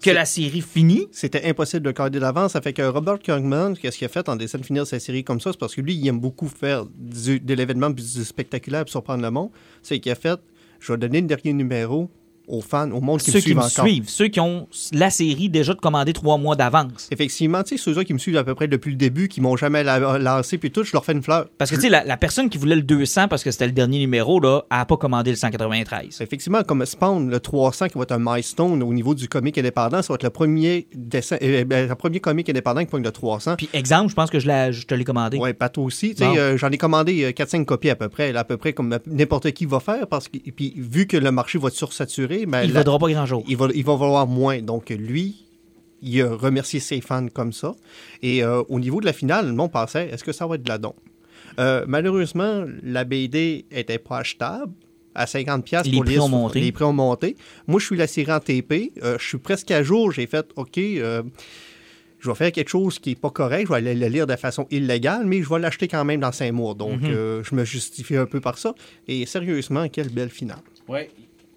que la série finit, C'était impossible de coder d'avance. Ça fait que Robert Kirkman, qu'est-ce qu'il a fait en décidant de finir sa série comme ça? C'est parce que lui, il aime beaucoup faire du- de l'événement puis du spectaculaire pour surprendre le monde. C'est qu'il a fait Je vais donner le dernier numéro aux fans, au monde qui ceux me qui suivent me encore. suivent, ceux qui ont la série déjà de commander 3 mois d'avance. Effectivement, tu sais, ceux-là qui me suivent à peu près depuis le début, qui m'ont jamais la- lancé, puis tout, je leur fais une fleur. Parce que, tu sais, la, la personne qui voulait le 200 parce que c'était le dernier numéro, là, n'a pas commandé le 193. Effectivement, comme Spawn, le 300 qui va être un milestone au niveau du comic indépendant, ça va être le premier, dessin, euh, ben, le premier comic indépendant qui pogne le 300. Puis, exemple, je pense que je, l'ai- je te l'ai commandé. Ouais, pas toi aussi. Tu sais, euh, J'en ai commandé euh, 4-5 copies à peu près, là, à peu près comme n'importe qui va faire, parce que puis vu que le marché va être sursaturé, Il ne vaudra pas grand-chose. il va, il va valoir moins. Donc, lui, il a remercié ses fans comme ça. Et euh, au niveau de la finale, le monde pensait, est-ce que ça va être de la don? Euh, malheureusement, la BD était pas achetable à 50$ piastres Les pour prix lire ont monté. Les prix ont monté. Moi, je suis la série en TP. Euh, je suis presque à jour. J'ai fait, OK, euh, je vais faire quelque chose qui n'est pas correct. Je vais aller le lire de façon illégale, mais je vais l'acheter quand même dans 5 mois. Donc, Mhm. euh, je me justifie un peu par ça. Et sérieusement, quelle belle finale. Oui.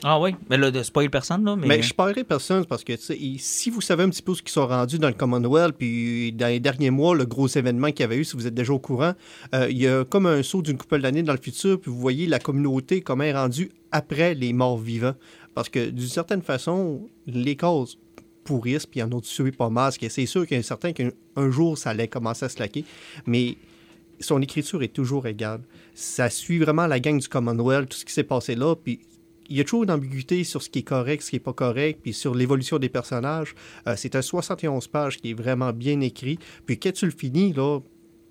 Ah oui, mais là, de spoil personne, là. Mais, je parlerai personne parce que si vous savez un petit peu ce qui sont rendus dans le Commonwealth, puis dans les derniers mois, le gros événement qu'il y avait eu, si vous êtes déjà au courant, euh, il y a comme un saut d'une couple d'années dans le futur, puis vous voyez la communauté comment est rendue après les morts vivants. Parce que d'une certaine façon, les causes pourrissent, puis il y en a tué pas mal. C'est sûr qu'il y a certain qu'un un jour, ça allait commencer à se laquer. Mais son écriture est toujours égale. Ça suit vraiment la gang du Commonwealth, tout ce qui s'est passé là, puis il y a toujours une ambiguïté sur ce qui est correct, ce qui n'est pas correct, puis sur l'évolution des personnages. Euh, c'est un 71 pages qui est vraiment bien écrit. Puis quand tu le finis, là,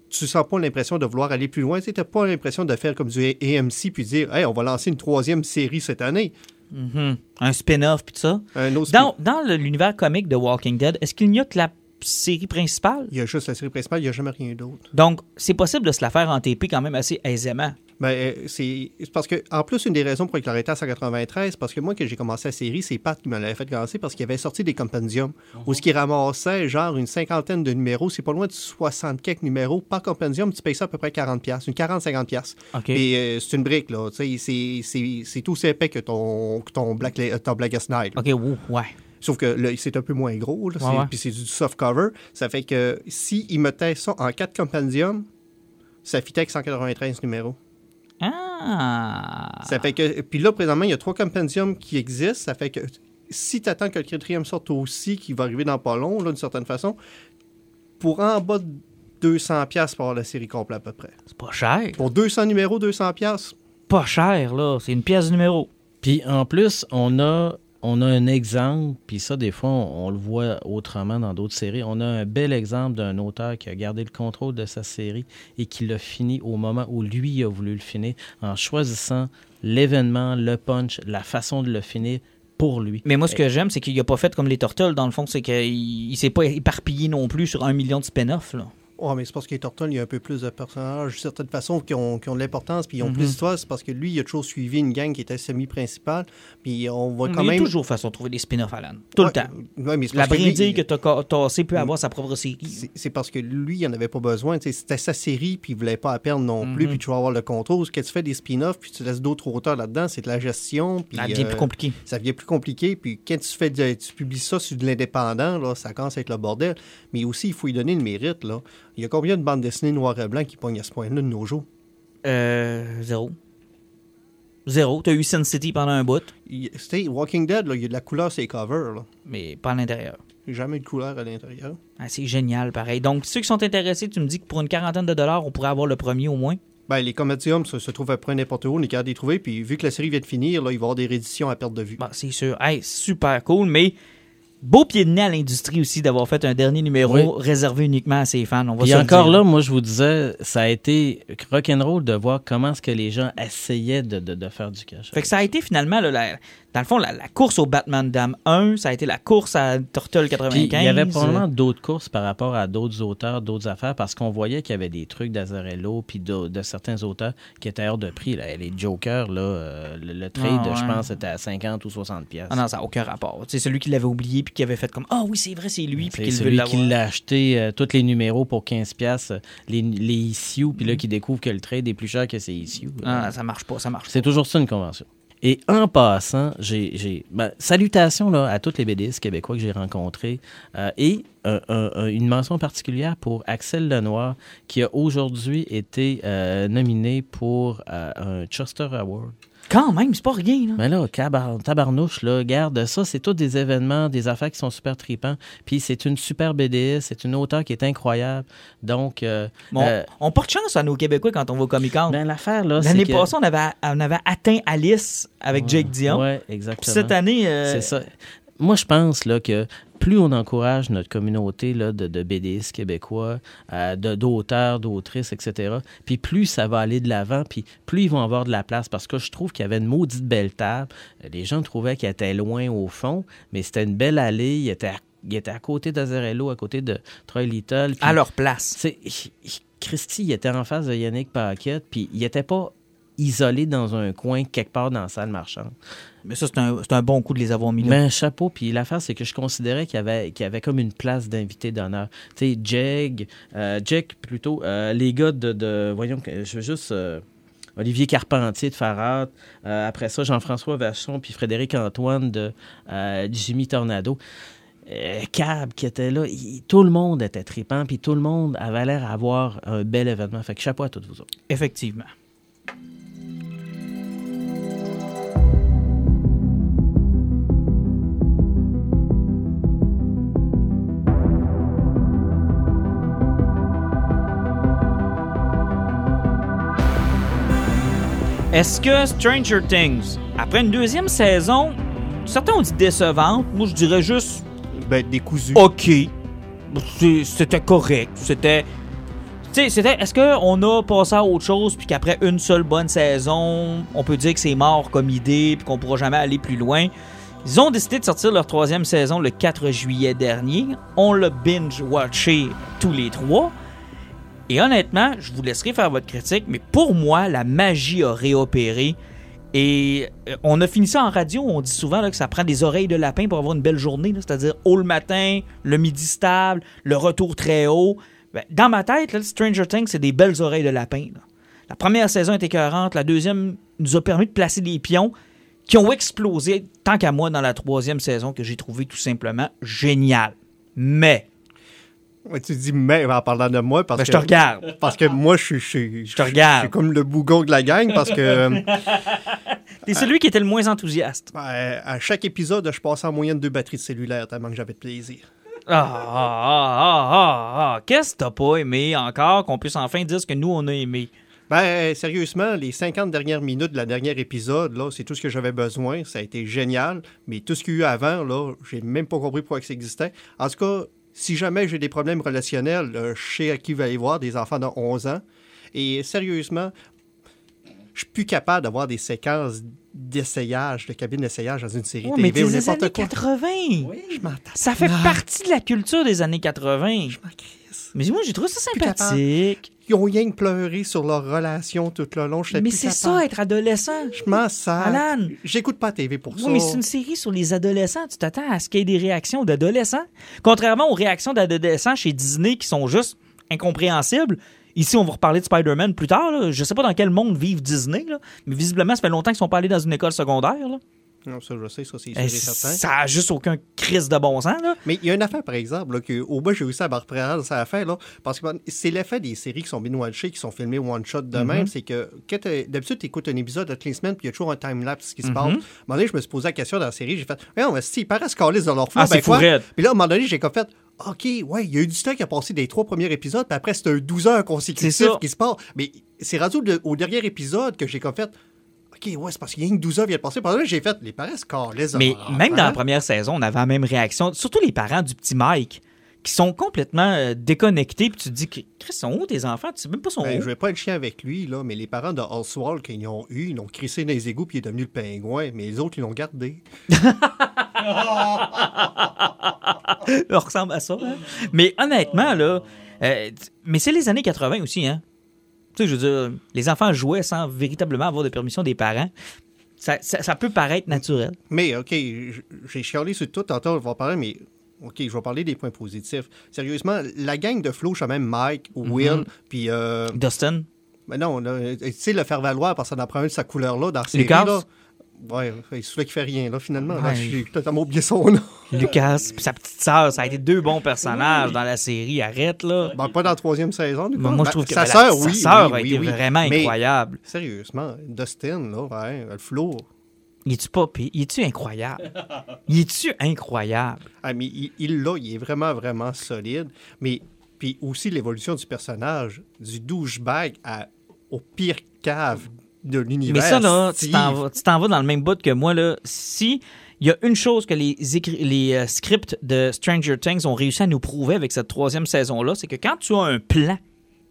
tu sens pas l'impression de vouloir aller plus loin. Tu n'as pas l'impression de faire comme du AMC puis dire Hey, on va lancer une troisième série cette année. Mhm. un spin-off, puis tout ça. Un autre Dans, dans l'univers comique de Walking Dead, est-ce qu'il n'y a que la série principale? Il y a juste la série principale, il n'y a jamais rien d'autre. Donc, c'est possible de se la faire en TP quand même assez aisément. Ben, euh, c'est parce que, en plus, une des raisons pour lesquelles l'arrêté à 193, parce que moi, quand j'ai commencé la série, c'est Pat qui me l'avait fait commencer parce qu'il avait sorti des compendiums où ce qui ramassait genre une cinquantaine de numéros, c'est pas loin de 60 quelques numéros par compendium, tu payes ça à peu près 40$, piastres, une 40-50$. piastres. OK. Et euh, c'est une brique, là. Tu sais, c'est- tout aussi épais que ton, que ton, Black, euh, ton Blackest Night. là. OK, ouh, ouais. Sauf que là, c'est un peu moins gros, là, Ouais, c'est- ouais. puis c'est du soft cover. Ça fait que si il mettait ça en 4 compendiums, ça fitait avec 193 numéros. Ah! Ça fait que. Puis là, présentement, il y a trois compendiums qui existent. Ça fait que si tu attends que le quatrième sorte aussi, qui va arriver dans pas long, là, d'une certaine façon, pour en bas de 200 pièces pour avoir la série complète à peu près. C'est pas cher. Pour 200 numéros, 200 pièces. Pas cher, là. C'est une pièce de numéro. Puis en plus, on a, on a un exemple, puis ça, des fois, on, on le voit autrement dans d'autres séries. On a un bel exemple d'un auteur qui a gardé le contrôle de sa série et qui l'a fini au moment où lui a voulu le finir, en choisissant l'événement, le punch, la façon de le finir pour lui. Mais moi, ce que j'aime, c'est qu'il a pas fait comme les Turtles, dans le fond. C'est qu'il il s'est pas éparpillé non plus sur un million de spin-off, Ouais, mais c'est parce Turtles, il y a un peu plus de personnages, d'une certaine façon, qui ont, qui ont de l'importance, puis ils ont Mhm. plus d'histoire. C'est parce que lui, il a toujours suivi une gang qui était semi-principale, puis on Mais quand il y a même... toujours façon de trouver des spin-offs, Alan. Tout Ouais, le temps. ouais, mais La parce que lui, brindille que t'as ca- tassée peut Mm. avoir sa propre série. C'est parce que lui, il n'en avait pas besoin. Tu C'était sa série, puis il voulait pas la perdre non plus, Mhm. puis tu vas avoir le contrôle. Ce que tu fais des spin-offs, puis tu laisses d'autres auteurs là-dedans, c'est de la gestion. Puis, Ça devient euh, plus compliqué. ça devient plus compliqué. Puis quand tu fais de- tu publies ça sur de l'indépendant, ça commence à être le bordel. Mais aussi, il faut y donner le mérite. Là. Il y a combien de bandes dessinées noir et blanc qui pognent à ce point-là de nos jours? Euh, zéro. Zéro. T'as eu Sin City pendant un bout, C'était Walking Dead, là, il y a de la couleur sur les covers. Là. mais pas à l'intérieur. Jamais de couleur à l'intérieur. Ah, c'est génial, pareil. Donc, ceux qui sont intéressés, tu me dis que pour une quarantaine de dollars, on pourrait avoir le premier au moins? Ben, les comédiums ça se trouvent à peu près n'importe où, on est capable de les trouver. Puis vu que la série vient de finir, là, il va y avoir des rééditions à perte de vue. Bah, c'est sûr. Hey, super cool, mais beau pied de nez à l'industrie aussi d'avoir fait un dernier numéro Oui. réservé uniquement à ses fans. On va le encore là, moi, je vous disais, ça a été rock'n'roll de voir comment est-ce que les gens essayaient de, de- de faire du cash. Fait que ça a été finalement, là, la- dans le fond, la, la course au Batman Dam 1, ça a été la course à Turtle 95. Puis il y avait probablement d'autres courses par rapport à d'autres auteurs, d'autres affaires, parce qu'on voyait qu'il y avait des trucs d'Azarello puis de, de certains auteurs qui étaient hors de prix. là. Les Jokers, là, euh, le, le trade, Ah, ouais. je pense, était à 50 ou 60 pièces. Ah non, ça n'a aucun rapport. C'est celui qui l'avait oublié puis qui avait fait comme Ah oui, c'est vrai, c'est lui, puis C'est celui qui l'a acheté euh, tous les numéros pour 15 pièces, les, les issues, puis là qui découvre que le trade est plus cher que ses issues. Ah, ça marche pas, ça marche C'est toujours ça une convention. Et en passant, j'ai, ben, salutations là, à tous les BDistes québécois que j'ai rencontrés euh, et un- un- une mention particulière pour Axel Lenoir qui a aujourd'hui été euh, nominé pour euh, un Chester Award. Quand même, c'est pas rien. Là. Mais là, cabar- tabarnouche, là, garde, ça, c'est tous des événements, des affaires qui sont super tripants. Puis c'est une super BDiste, c'est une auteure qui est incroyable. Donc, euh, Bon, euh, on porte chance à nos Québécois quand on va au Comic Con. ben, l'affaire, là, L'année que- passée, on avait, on avait atteint Alice avec Jake Dion. Puis exactement. cette année, euh, C'est ça. Moi, je pense là, que plus on encourage notre communauté là, de, de BDistes québécois, euh, d'auteurs, d'autrices, etc., puis plus ça va aller de l'avant, puis plus ils vont avoir de la place. Parce que je trouve qu'il y avait une maudite belle table. Les gens trouvaient qu'elle était loin au fond, mais c'était une belle allée. Il était à, il était à côté d'Azarello, à côté de Troy Little. puis- à leur place. Christy, il était en face de Yannick Paquette, puis il était pas isolé dans un coin quelque part dans la salle marchande. Mais ça, c'est un, bon coup de les avoir mis là. Mais un chapeau, puis l'affaire, c'est que je considérais qu'il y avait, qu'il y avait comme une place d'invité d'honneur. Tu sais, Jeg, euh, Jack plutôt, euh, les gars de, de- voyons, je veux juste... euh, Olivier Carpentier de Farad, euh, après ça, Jean-François Vachon, puis Frédéric Antoine de Jimmy Tornado. Cab qui était là, il- tout le monde était tripant, puis tout le monde avait l'air d'avoir un bel événement. Fait que chapeau à tous vous autres. Effectivement. Est-ce que Stranger Things, après une deuxième saison, certains ont dit décevante, moi je dirais juste Ben, décousu. OK. C'était correct. C'était. Tu sais, c'était. Est-ce qu'on a passé à autre chose, puis qu'après une seule bonne saison, on peut dire que c'est mort comme idée, puis qu'on pourra jamais aller plus loin? Ils ont décidé de sortir leur troisième saison le 4 juillet dernier. On l'a binge-watché tous les trois. Et honnêtement, je vous laisserai faire votre critique, mais pour moi, la magie a réopéré. Et euh, on a fini ça en radio, on dit souvent que ça prend des oreilles de lapin pour avoir une belle journée, c'est-à-dire haut le matin, le midi stable, le retour très haut. Ben, dans ma tête, Stranger Things, c'est des belles oreilles de lapin. La première saison était écœurante, la deuxième nous a permis de placer des pions qui ont explosé, tant qu'à moi, dans la troisième saison, que j'ai trouvé tout simplement génial. Mais, Ouais, tu dis mais en parlant de moi parce ben, que je te regarde. parce que moi je suis je, Je te regarde. Je suis comme le bougon de la gang parce que euh, T'es celui qui était le moins enthousiaste. ben, à chaque épisode je passais en moyenne deux batteries de cellulaire tellement que j'avais de plaisir. Ah, ah, ah, ah, ah, ah. Qu'est-ce que t'as pas aimé encore qu'on puisse enfin dire ce que nous, on a aimé? Ben, sérieusement, les 50 dernières minutes de la dernière épisode, là, c'est tout ce que j'avais besoin. Ça a été génial. Mais tout ce qu'il y a eu avant, là, j'ai même pas compris pourquoi ça existait. En tout cas, si jamais j'ai des problèmes relationnels, euh, je sais à qui va y voir des enfants de 11 ans. Et sérieusement, je suis plus capable d'avoir des séquences d'essayage, de cabine d'essayage dans une série Ouais, mais TV ou des n'importe années quoi. 80. Je m'en Ça fait partie de la culture des années 80. Je m'en crisse. Mais moi, j'ai trouvé ça sympathique. Ils ont rien que pleuré sur leur relation tout le long. Mais c'est ça, être adolescent. Je m'en sers. Alan. J'écoute pas la TV pour ça. Oui, mais c'est une série sur les adolescents. Tu t'attends à ce qu'il y ait des réactions d'adolescents. Contrairement aux réactions d'adolescents chez Disney qui sont juste incompréhensibles. Ici, on va reparler de Spider-Man plus tard. Là. Je sais pas dans quel monde vivent Disney, là, mais visiblement, ça fait longtemps qu'ils sont pas allés dans une école secondaire. Là. Non, ça, je sais, ça, c'est sûr Eh, et certain. ça a juste aucun crise de bon sens. Là. Mais il y a une affaire, par exemple, là, que, au moins, j'ai réussi à me reprendre la fin, là, parce que c'est l'effet des séries qui sont binge-watchées, qui sont filmées one-shot de même, c'est que d'habitude, tu écoutes un épisode de les semaines, puis il y a toujours un time-lapse qui se Mm-hmm. passe. À un moment donné, je me suis posé la question dans la série, j'ai fait, mais si, ils paraissent calés dans leur flot, Ah, c'est ben quoi? fou. Puis là, à un moment donné, j'ai comme fait, OK, ouais, il y a eu du temps qui a passé des trois premiers épisodes, puis après, c'est un 12 heures consécutif ça. qui se passe. Mais c'est rendu au, au dernier épisode que j'ai comme fait, OK, ouais, c'est parce qu'il y a une 12 heures vient de passer. Pendant là, j'ai fait, les parents se Mais même dans la première saison, on avait la même réaction. Surtout les parents du petit Mike qui sont complètement euh, déconnectés. Puis tu te dis, Chris, ils sont où tes enfants? Tu sais même pas son Ben, où? je vais pas être chien avec lui, là, mais les parents de Oswald, qu'ils ont eu, ils l'ont crissé dans les égouts puis il est devenu le pingouin, mais les autres, ils l'ont gardé. Ça ressemble à ça. hein? Mais honnêtement, là, euh, mais c'est les années 80 aussi, hein? Tu sais, je veux dire, les enfants jouaient sans véritablement avoir de permission des parents. Ça, ça- ça peut paraître naturel. Mais, OK, j'ai chialé sur tout, tantôt, on va parler, mais, OK, je vais parler des points positifs. Sérieusement, la gang de Flo, je même Mike, Will, puis, euh, Dustin, mais non, là, tu sais, le faire valoir parce que ça en prend un de sa couleur-là dans série, Lucas? là. Ouais, c'est celui qui fait rien, là, finalement. Ouais. j'ai totalement oublié son nom. Lucas, puis sa petite sœur, ça a été deux bons personnages dans la série. Arrête, là. Ben, pas dans la troisième saison, du coup. Moi, je Ben, trouve que sa la- sœur, sa oui. sœur oui, a oui, été vraiment Mais, incroyable. Sérieusement, Dustin, là, ouais, le Flo, Il est-tu pas? Il est-tu incroyable? Il est-tu incroyable? Ah, mais il, il, là, il est vraiment, vraiment solide. Mais puis aussi l'évolution du personnage, du douchebag à, au pire cave de l'univers. Mais ça, là, tu t'en vas, dans le même bout que moi. Là. Si il y a une chose que les euh, scripts de Stranger Things ont réussi à nous prouver avec cette troisième saison-là, c'est que quand tu as un plan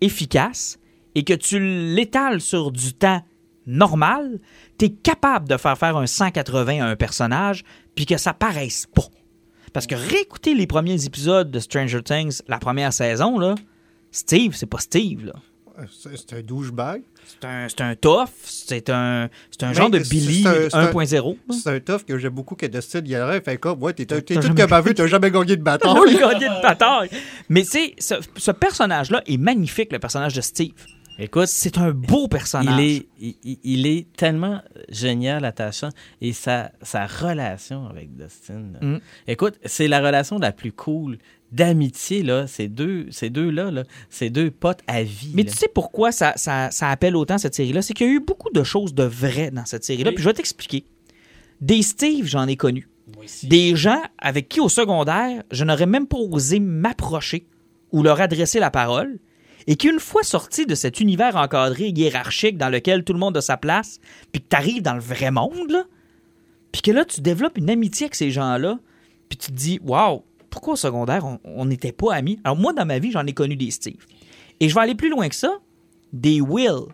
efficace et que tu l'étales sur du temps normal, tu es capable de faire faire un 180 à un personnage puis que ça paraisse pas. Parce que réécouter les premiers épisodes de Stranger Things, la première saison, là, Steve, c'est pas Steve, là. C'est un douchebag. C'est un, c'est un tough, c'est un, c'est un genre de Billy c'est un- c'est un- 1.0. C'est un tough que j'aime beaucoup que Dustin y aurait fait comme, ouais, t'es tout jamais- vu, t'as jamais gagné de T'as bataille. jamais gagné de bataille. Mais c'est ce, ce personnage-là est magnifique, le personnage de Steve. Écoute, C'est un beau personnage. il est, il, est tellement génial, attachant, et sa, sa relation avec Dustin. là. Mm. Écoute, c'est la relation la plus cool d'amitié, là. Ces deux, ces deux-là, là, ces deux potes à vie. Mais là. tu sais pourquoi ça, ça, ça appelle autant cette série-là? C'est qu'il y a eu beaucoup de choses de vraies dans cette série-là. Oui. Puis je vais t'expliquer. Des Steve, j'en ai connu. Des gens avec qui, au secondaire, je n'aurais même pas osé m'approcher ou leur adresser la parole. Et qui, une fois sortis de cet univers encadré hiérarchique dans lequel tout le monde a sa place, puis que tu arrives dans le vrai monde, là, puis que là, tu développes une amitié avec ces gens-là, puis tu te dis, waouh, pourquoi au secondaire, on- n'était pas amis? Alors, moi, dans ma vie, j'en ai connu des Steve. Et je vais aller plus loin que ça, des Will.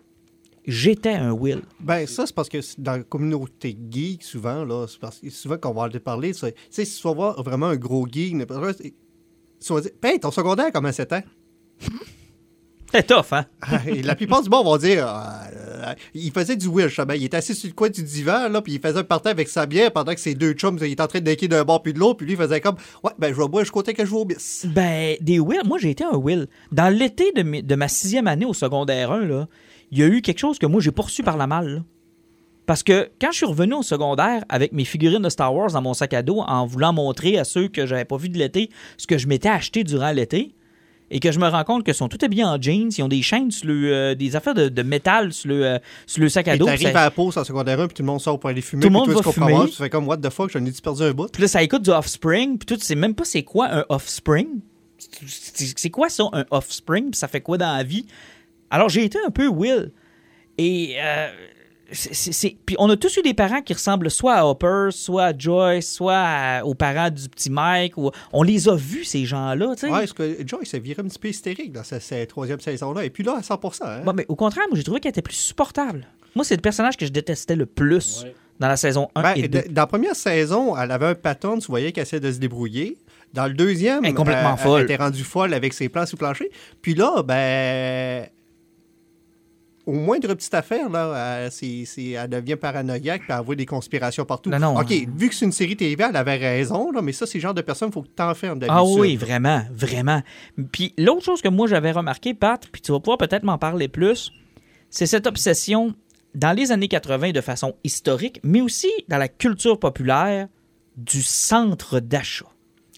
J'étais un Will. Ben, ça, c'est parce que dans la communauté geek, souvent, là, c'est parce que souvent qu'on va parler, tu sais, si tu vas voir vraiment un gros geek, tu vas dire, hey, ton secondaire, comment c'était? C'est tough, hein? Ah, Et la plupart du monde vont dire Ah, euh, il faisait du wish, ben, il était assis sur le coin du divan, là, puis il faisait un party avec sa bière pendant que ses deux chums ils étaient en train de decker d'un bord puis de l'autre, puis lui il faisait comme Ouais, ben je vais boire, je comptais que je joue au bis. Ben, des Will, moi j'ai été un Will. Dans l'été de, de ma sixième année au secondaire 1, là, il y a eu quelque chose que moi j'ai poursu par la malle. là. Parce que quand je suis revenu au secondaire avec mes figurines de Star Wars dans mon sac à dos en voulant montrer à ceux que j'avais pas vu de l'été ce que je m'étais acheté durant l'été, et que je me rends compte que sont tout habillés en jeans, ils ont des chaînes, sur le, euh, des affaires de, de métal sur le, euh, sur le sac à dos. t'arrives ça- à la pause en secondaire 1, puis tout le monde sort pour aller fumer. Tout le puis monde va fumer. Tu fais comme, what the fuck, j'en ai perdu un bout? Puis là, ça écoute du Offspring, puis tout, tu sais même pas c'est quoi un Offspring. C'est c'est quoi ça, un Offspring, puis ça fait quoi dans la vie? Alors, j'ai été un peu Will. Et. euh, c'est- Puis on a tous eu des parents qui ressemblent soit à Hopper, soit à Joyce, soit à- aux parents du petit Mike. Ou... On les a vus, ces gens-là, tu sais. Ouais, est-ce que Joyce a viré un petit peu hystérique dans sa, sa troisième saison-là? Et puis là, à 100%. Hein? Bon, mais au contraire, moi, j'ai trouvé qu'elle était plus supportable. Moi, c'est le personnage que je détestais le plus Ouais. dans la saison 1 Ben, et 2. de- dans la première saison, elle avait un patron, tu voyais qu'elle essayait de se débrouiller. Dans le deuxième, Elle est complètement euh, folle. Elle était rendue folle avec ses plans sur le plancher. Puis là, ben. Au moindre petite affaire, là, elle, c'est- c'est- elle devient paranoïaque elle voit des conspirations partout. Non, non, OK, hein. vu que c'est une série TV, elle avait raison, là, mais ça, c'est le genre de personne, il faut que tu t'enfermes Ah oui, vraiment, vraiment. Puis l'autre chose que moi j'avais remarqué, Pat, puis tu vas pouvoir peut-être m'en parler plus, c'est cette obsession dans les années 80 de façon historique, mais aussi dans la culture populaire du centre d'achat.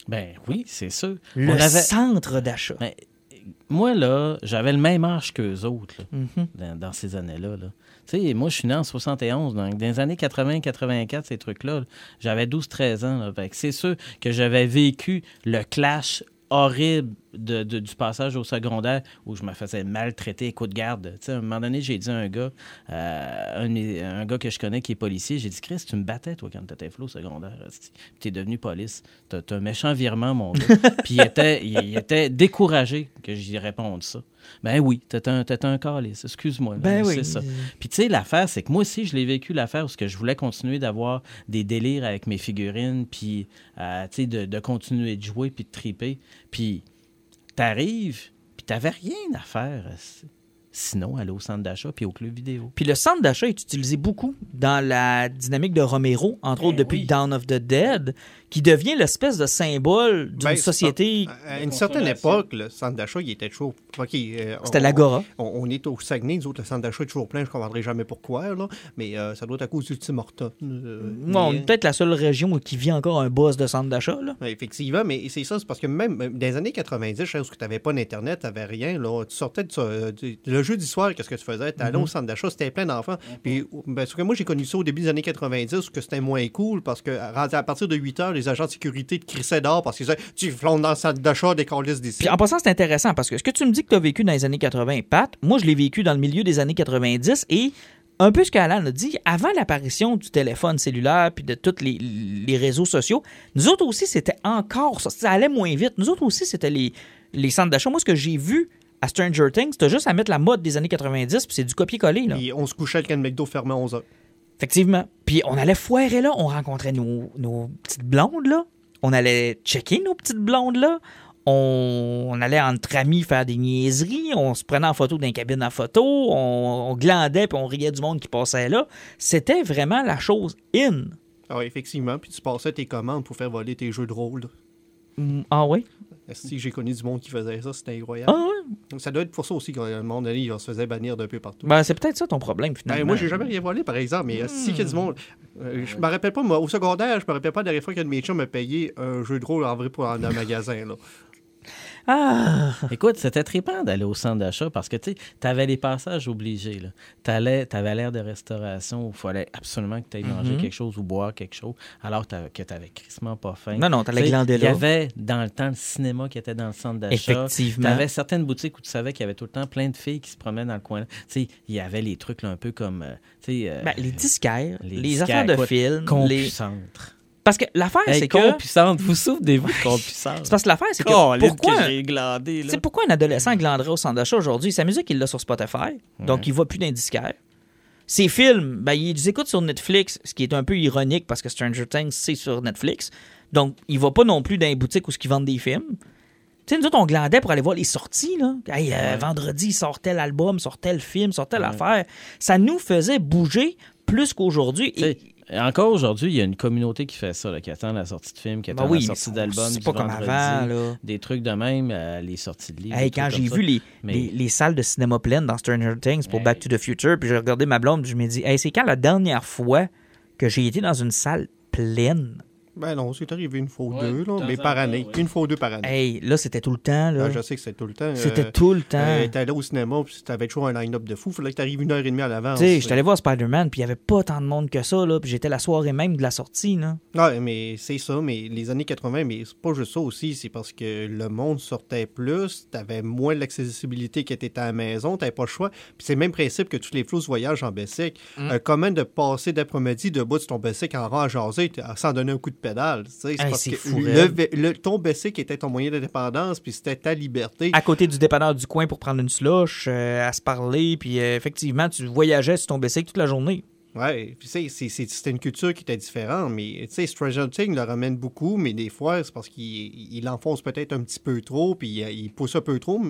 Ben oui, c'est sûr. Le On avait- centre d'achat. Moi, là, j'avais le même âge qu'eux autres là, Mhm. dans, dans ces années-là. là. Tu sais, moi, je suis né en 71. Donc, dans les années 80-84, ces trucs-là, là, j'avais 12-13 ans. c'est sûr que j'avais vécu le clash horrible de- de- du passage au secondaire où je me faisais maltraiter, coup de garde. Tu sais, à un moment donné, j'ai dit à un gars, euh, un, un gars que je connais qui est policier, j'ai dit, Chris, tu me battais, toi, quand t'étais flot au secondaire. Puis t'es devenu police. T'as t'as un méchant virement, mon gars. Puis il était, il, il était découragé que j'y réponde ça. Ben oui, t'es un, t'es un calice, excuse-moi. Ben oui. C'est ça. Puis tu sais, l'affaire, c'est que moi aussi, je l'ai vécu, l'affaire, parce que je voulais continuer d'avoir des délires avec mes figurines, puis euh, tu sais, de, de continuer de jouer, puis de triper. Puis t'arrives, puis t'avais rien à faire. Sinon, aller au centre d'achat, puis au club vidéo. Puis le centre d'achat est utilisé beaucoup dans la dynamique de Romero, entre Ben autres depuis oui. Dawn of the Dead, qui devient l'espèce de symbole d'une Ben, société. À une certaine époque, le centre d'achat, il était toujours. OK, euh, C'était l'Agora. On, on est au Saguenay, nous autres, le centre d'achat est toujours plein, je ne comprendrai jamais pourquoi, là, mais euh, ça doit être à cause du Tim Horton. euh, Bon, on mais- est peut-être la seule région qui vit encore un boss de centre d'achat. Effectivement, mais c'est ça, c'est parce que même dans les années 90, je sais où tu n'avais pas d'Internet, tu n'avais rien, là, tu sortais de ça, euh, du- le jeu d'histoire, qu'est-ce que tu faisais? Tu allais Mhm. au centre d'achat, c'était plein d'enfants. Puis, ben, que moi, j'ai connu ça au début des années 90, que c'était moins cool, parce que à partir de 8 heures, les agents de sécurité te crissaient dehors parce qu'ils disaient Tu dans le centre d'achat, des colis d'ici. Puis en passant, c'est intéressant parce que ce que tu me dis que tu as vécu dans les années 80, Pat, moi je l'ai vécu dans le milieu des années 90 et un peu ce qu'Alan a dit, avant l'apparition du téléphone cellulaire puis de tous les, les réseaux sociaux, nous autres aussi c'était encore ça, ça allait moins vite. Nous autres aussi c'était les, les centres d'achat. Moi ce que j'ai vu à Stranger Things, c'était juste à mettre la mode des années 90 puis c'est du copier-coller. là. Puis on se couchait quand le McDo fermait à 11 heures. Effectivement. Puis on allait foirer là, on rencontrait nos, nos petites blondes là, on allait checker nos petites blondes là, on, on allait entre amis faire des niaiseries, on se prenait en photo dans une cabine à photo, on, on glandait puis on riait du monde qui passait là. C'était vraiment la chose in. Ah, effectivement, puis tu passais tes commandes pour faire voler tes jeux de rôle. Mm, Ah oui? Si j'ai connu du monde qui faisait ça, c'était incroyable. Ah? Ça doit être pour ça aussi qu'à un moment donné, il se faisait bannir d'un peu partout. Ben, c'est peut-être ça ton problème finalement. Ben, moi, j'ai jamais rien volé, par exemple, mais euh, si qu'il y a du monde. euh, je me rappelle pas, moi, au secondaire, je me rappelle pas la dernière fois qu'un de mes chums m'a payé un jeu de rôle en vrai pour un magasin. Là. Ah! Écoute, c'était trippant d'aller au centre d'achat parce que tu avais les passages obligés. là. T'allais- T'avais l'air de restauration où il fallait absolument que tu ailles manger Mhm. quelque chose ou boire quelque chose alors que tu avais crissement pas faim. Non, non, Tu sais, glander Il y là. avait dans le temps le cinéma qui était dans le centre d'achat. Effectivement. Tu avais certaines boutiques où tu savais qu'il y avait tout le temps plein de filles qui se promenaient dans le coin. Tu sais, il y avait les trucs là, un peu comme. euh, tu sais, euh, Ben, les disquaires, les, disquaires, affaires de films. Les... Compucentre. Parce que l'affaire, Hey, c'est que. Compucentre, vous souvenez-vous de Compucentre? C'est parce que l'affaire, c'est que. Pourquoi, que glandé, là. C'est pourquoi un adolescent glanderait au centre d'achat aujourd'hui? Sa musique, il l'a sur Spotify, donc il va plus dans les disquaires. Ses films, ben, il les écoute sur Netflix, ce qui est un peu ironique parce que Stranger Things, c'est sur Netflix. Donc, il va pas non plus dans les boutiques où ils vendent des films. Tu sais, nous autres, on glandait pour aller voir les sorties. Là. Hey, euh, Vendredi, il sortait l'album, sortait le film, sortait l'affaire. Ça nous faisait bouger plus qu'aujourd'hui. Et- encore aujourd'hui, il y a une communauté qui fait ça, là, qui attend la sortie de film, qui Ben attend oui, la sortie d'album. c'est pas comme avant, là. Des trucs de même, euh, les sorties de livres. Hey, quand j'ai vu les, Mais- les, les salles de cinéma pleines dans Stranger Things pour Hey. Back to the Future, puis j'ai regardé ma blonde, puis je me dis, hey, c'est quand la dernière fois que j'ai été dans une salle pleine? Ben non, c'est arrivé une fois ou Ouais, deux, là, mais par temps, année. Une fois ou deux par année. Hey, là, c'était tout le temps. Là. Ah, je sais que c'était tout le temps. C'était euh, tout le temps. euh, T'allais au cinéma, puis t'avais toujours un line-up de fou. Fallait que t'arrives une heure et demie à l'avance. tu sais, j'étais allé voir Spider-Man, puis il y avait pas tant de monde que ça, là. Puis j'étais la soirée même de la sortie, là. Ouais, mais c'est ça, mais les années 80, mais c'est pas juste ça aussi, c'est parce que le monde sortait plus, t'avais moins l'accessibilité qui était à la maison, t'avais pas le choix. Puis c'est le même principe que tous les flous voyagent en Bessic. Mm. Euh, comment de passer d'après-midi debout sur ton Bessic en rang à jaser sans donner un coup de pédale, c'est Hey, parce c'est que fou, le, le- ton Bessic était ton moyen d'indépendance, puis c'était ta liberté. À côté du dépanneur du coin pour prendre une slush, euh, à se parler, puis euh, effectivement, tu voyageais sur ton bicycle toute la journée. Ouais, puis c'était une culture qui était différente, mais tu sais, Stranger Things le ramène beaucoup, mais des fois, c'est parce qu'il il enfonce peut-être un petit peu trop, puis il, il pousse un peu trop.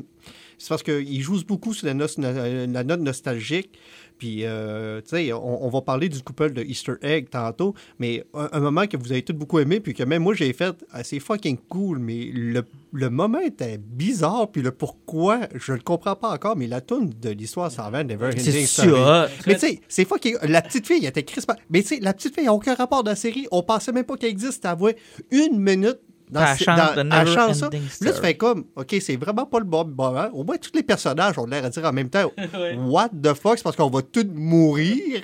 C'est parce qu'il joue beaucoup sur la note nostalgique, puis euh, tu sais, on, on va parler du couple de Easter Egg tantôt, mais un, un moment que vous avez tous beaucoup aimé, puis que même moi j'ai fait, ah, c'est fucking cool, mais le, le moment était bizarre, puis le pourquoi, je le comprends pas encore, mais la tune de l'histoire s'en va, Never Ending Story. ça. Mais tu sais, c'est fucking. La petite fille, elle était crispée. Mais tu sais, la petite fille n'a aucun rapport dans la série. On pensait même pas qu'elle existe. Avoué une minute dans ce- chante dans- ça. Never-Ending Là, tu fais comme, OK, c'est vraiment pas le bon moment. Au moins, tous les personnages ont l'air à dire en même temps, What the fuck? C'est parce qu'on va tous mourir.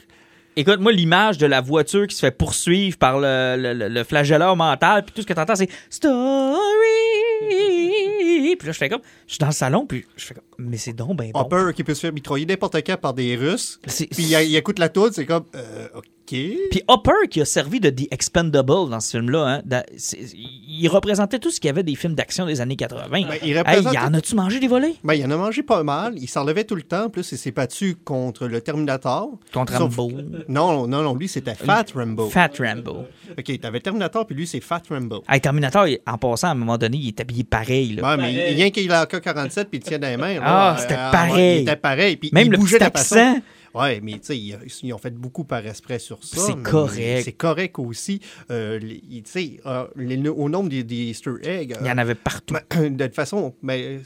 Écoute, moi, l'image de la voiture qui se fait poursuivre par le, le, le- le flagelleur mental, puis tout ce que t'entends, c'est Story. Puis là, je fais comme, je suis dans le salon, puis je fais comme, mais c'est donc ben bon. Hopper qui peut se faire mitrailler n'importe quand par des Russes. Puis il, il écoute la toune, c'est comme, euh, OK. Puis Hopper, qui a servi de The Expendable dans ce film-là, hein, il représentait tout ce qu'il y avait des films d'action des années 80. Ben, il hey, représente- y en a-tu mangé des volets? Ben, il en a mangé pas mal. Il s'enlevait tout le temps. En Plus, il s'est battu contre le Terminator. Contre Sauf- Rambo. Non, non, non, lui, c'était Fat Rambo. Fat Rambo. OK, t'avais Terminator, puis lui, c'est Fat Rambo. Hey, Terminator, en passant, à un moment donné, il est habillé pareil. Là. Ouais, mais il- rien qu'il a AK-47 puis il tient dans les mains. Ah, c'était euh, pareil. il était pareil. Puis Même il le bougeait petit façon- accent. Ouais, mais tu sais, ils, ils ont fait beaucoup par esprit sur ça. C'est mais correct. C'est correct aussi. Euh, tu sais, euh, au nombre des, des Easter eggs. Il y en avait partout. ben, de toute façon, ben,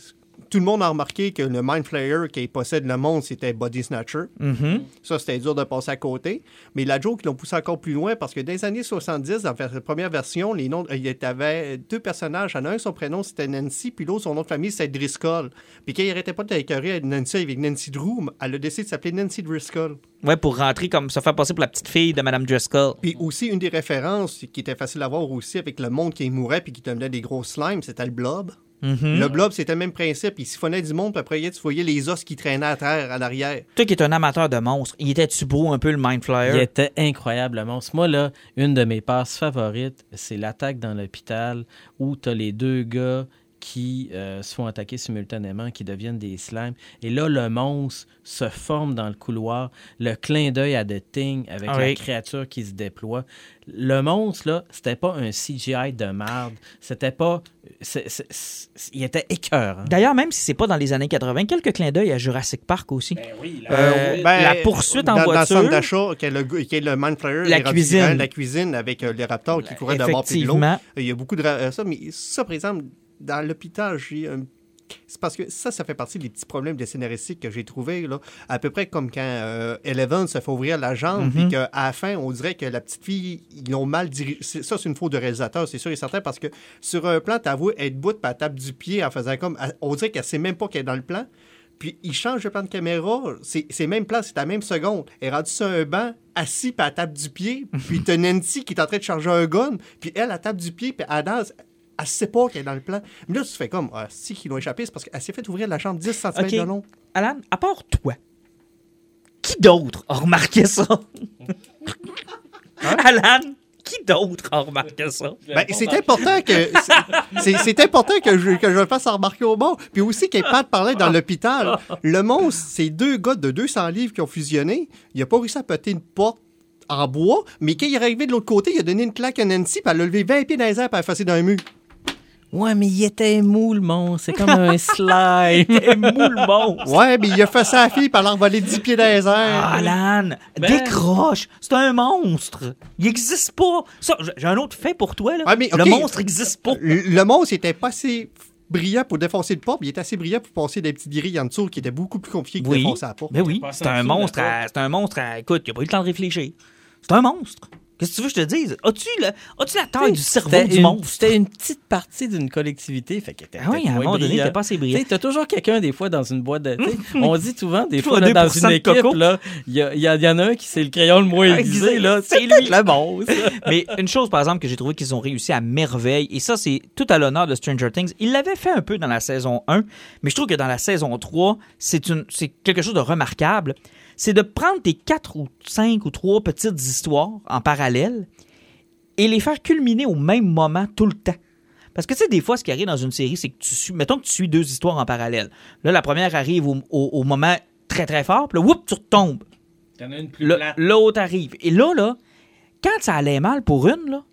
tout le monde a remarqué que le Mind Flayer qui possède le monde, c'était Body Snatcher. Mhm. Ça, c'était dur de passer à côté. Mais la joke, ils l'ont poussé encore plus loin parce que dans les années 70, dans la première version, les noms, il y avait deux personnages. En a un, son prénom, c'était Nancy, puis l'autre, son nom de famille, c'était Driscoll. Puis quand il arrêtait pas de Nancy avec Nancy Drew, elle a décidé de s'appeler Nancy Driscoll. Ouais, pour rentrer comme se faire passer pour la petite fille de Madame Driscoll. Puis aussi, une des références qui était facile à voir aussi avec le monde qui mourait puis qui devenait des gros slimes, c'était le blob. Mhm. Le blob, c'était le même principe. Il siphonnait du monde, puis après, tu voyais les os qui traînaient à terre, en arrière. Toi qui es un amateur de monstres, il était-tu beau un peu le Mind Flyer? Il était incroyable, le monstre. Moi, là, une de mes passes favorites, c'est l'attaque dans l'hôpital où tu as les deux gars qui euh, se font attaquer simultanément, qui deviennent des slimes. Et là, le monstre se forme dans le couloir. Le clin d'œil à The Thing avec Ah la oui. créature qui se déploie. Le monstre, là, c'était pas un CGI de merde. C'était pas... il était écœurant. D'ailleurs, même si c'est pas dans les années 80, quelques clins d'œil à Jurassic Park aussi. oui, Euh, la poursuite en dans, voiture. Dans d'achat, qui est le, qui est le La cuisine. la cuisine avec euh, les raptors qui couraient de bord puis de. Effectivement. Il y a beaucoup de... euh, ça, mais ça, par exemple, dans l'hôpital, j'ai... un- C'est parce que ça, ça fait partie des petits problèmes de scénaristique que j'ai trouvé là. À peu près comme quand euh, Eleven se fait ouvrir la jambe, Mhm. puis qu'à la fin, on dirait que la petite fille, ils l'ont mal dirigé. C'est- Ça, c'est une faute de réalisateur, c'est sûr et certain, parce que sur un plan, t'avoues être debout, puis elle tape du pied en faisant comme. On dirait qu'elle sait même pas qu'elle est dans le plan. Puis il change de plan de caméra, c'est même plan, c'est la même seconde. Elle est rendue sur un banc, assis, puis elle tape du pied. Puis t'as Nancy qui est en train de charger un gun, puis elle, elle tape du pied, puis elle danse. Elle sait pas qu'elle est dans le plan. Mais là, tu fais comme, ah, si qu'ils l'ont échappé, c'est parce qu'elle s'est fait ouvrir la chambre 10 cm de long. Alan, à part toi, qui d'autre a remarqué ça? Hein? Alan, qui d'autre a remarqué ça? Ben, c'est important que c'est- c'est important que je, que je le fasse remarquer au monde. Puis aussi qu'il Pat parlait dans l'hôpital. Le monstre, c'est deux gars de 200 livres qui ont fusionné. Il a pas réussi à péter une porte en bois, mais quand il est arrivé de l'autre côté, il a donné une claque à Nancy, puis elle a levé 20 pieds dans les airs, puis elle a effacé dans un mur. Ouais, mais il était mou, le monstre. C'est comme un slime. Et moule monstre. Ouais, mais il a fait la fille, a envolé 10 pieds dans les airs. Ah, Alan, décroche. C'est un monstre. Il existe pas. Ça, j'ai un autre fait pour toi. Là. Ah, mais, Le monstre existe pas. Le le monstre était pas assez brillant pour défoncer le porte, mais il était assez brillant pour passer des petites grilles en dessous qui étaient beaucoup plus compliquées que Oui. défoncer la porte. Ben oui, c'est un monstre. à- C'est un monstre. à- Écoute, il a pas eu le temps de réfléchir. C'est un monstre. Qu'est-ce que tu veux que je te dise? As-tu la, as la taille du cerveau du une- monstre? C'était une petite partie d'une collectivité. Fait qu'elle était Ah oui, à un moment donné, t'es pas assez brillant. T'as toujours quelqu'un, des fois, dans une boîte de. on dit souvent, des fois, là, dans 2% une équipe, il y, y y en a un qui c'est le crayon le moins aiguisé, là. C'est lui. Le ça. Mais une chose, par exemple, que j'ai trouvé qu'ils ont réussi à merveille, et ça, c'est tout à l'honneur de Stranger Things. Ils l'avaient fait un peu dans la saison 1, mais je trouve que dans la saison 3, c'est une- c'est quelque chose de remarquable. C'est de prendre tes quatre ou cinq ou trois petites histoires en parallèle et les faire culminer au même moment tout le temps. Parce que tu sais, des fois, ce qui arrive dans une série, c'est que tu suis, mettons que tu suis deux histoires en parallèle. Là, la première arrive au, au- au moment très très fort, puis là, whoop, tu retombes. Il y en a une plus. L'autre arrive. Et là, là, quand ça allait mal pour une, là,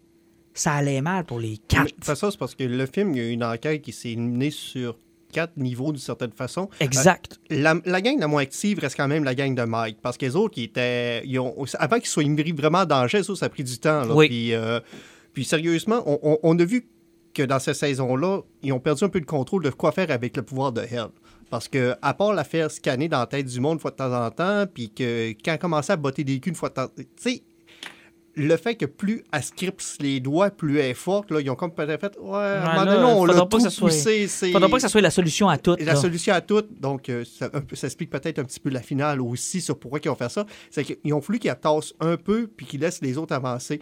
ça allait mal pour les quatre. Ça, ça, c'est parce que le film, il y a une enquête qui s'est menée sur quatre niveaux d'une certaine façon. Exact. La, la gang la moins active reste quand même la gang de Mike. Parce que les autres, qui étaient. ils ont- avant qu'ils soient mis vraiment en danger, ça, ça a pris du temps. là. Oui. Puis, euh, puis sérieusement, on, on- on a vu que dans cette saison-là, ils ont perdu un peu le contrôle de quoi faire avec le pouvoir de Hell. Parce que, à part la faire scanner dans la tête du monde une fois de temps en temps, puis que quand elle commençait à botter des culs une fois de temps. Tu sais, le fait que plus elle scripte les doigts, plus elle est forte, là, ils ont comme peut-être fait. Ouais, à un moment là, donné, on l'a tout soit- poussé. c'est- Faudra pas que ça soit la solution à tout. la là. solution à tout, donc euh, ça, un peu- ça explique peut-être un petit peu la finale aussi sur pourquoi ils ont fait ça. C'est qu'ils ont voulu qu'ils tassent un peu puis qu'ils laissent les autres avancer.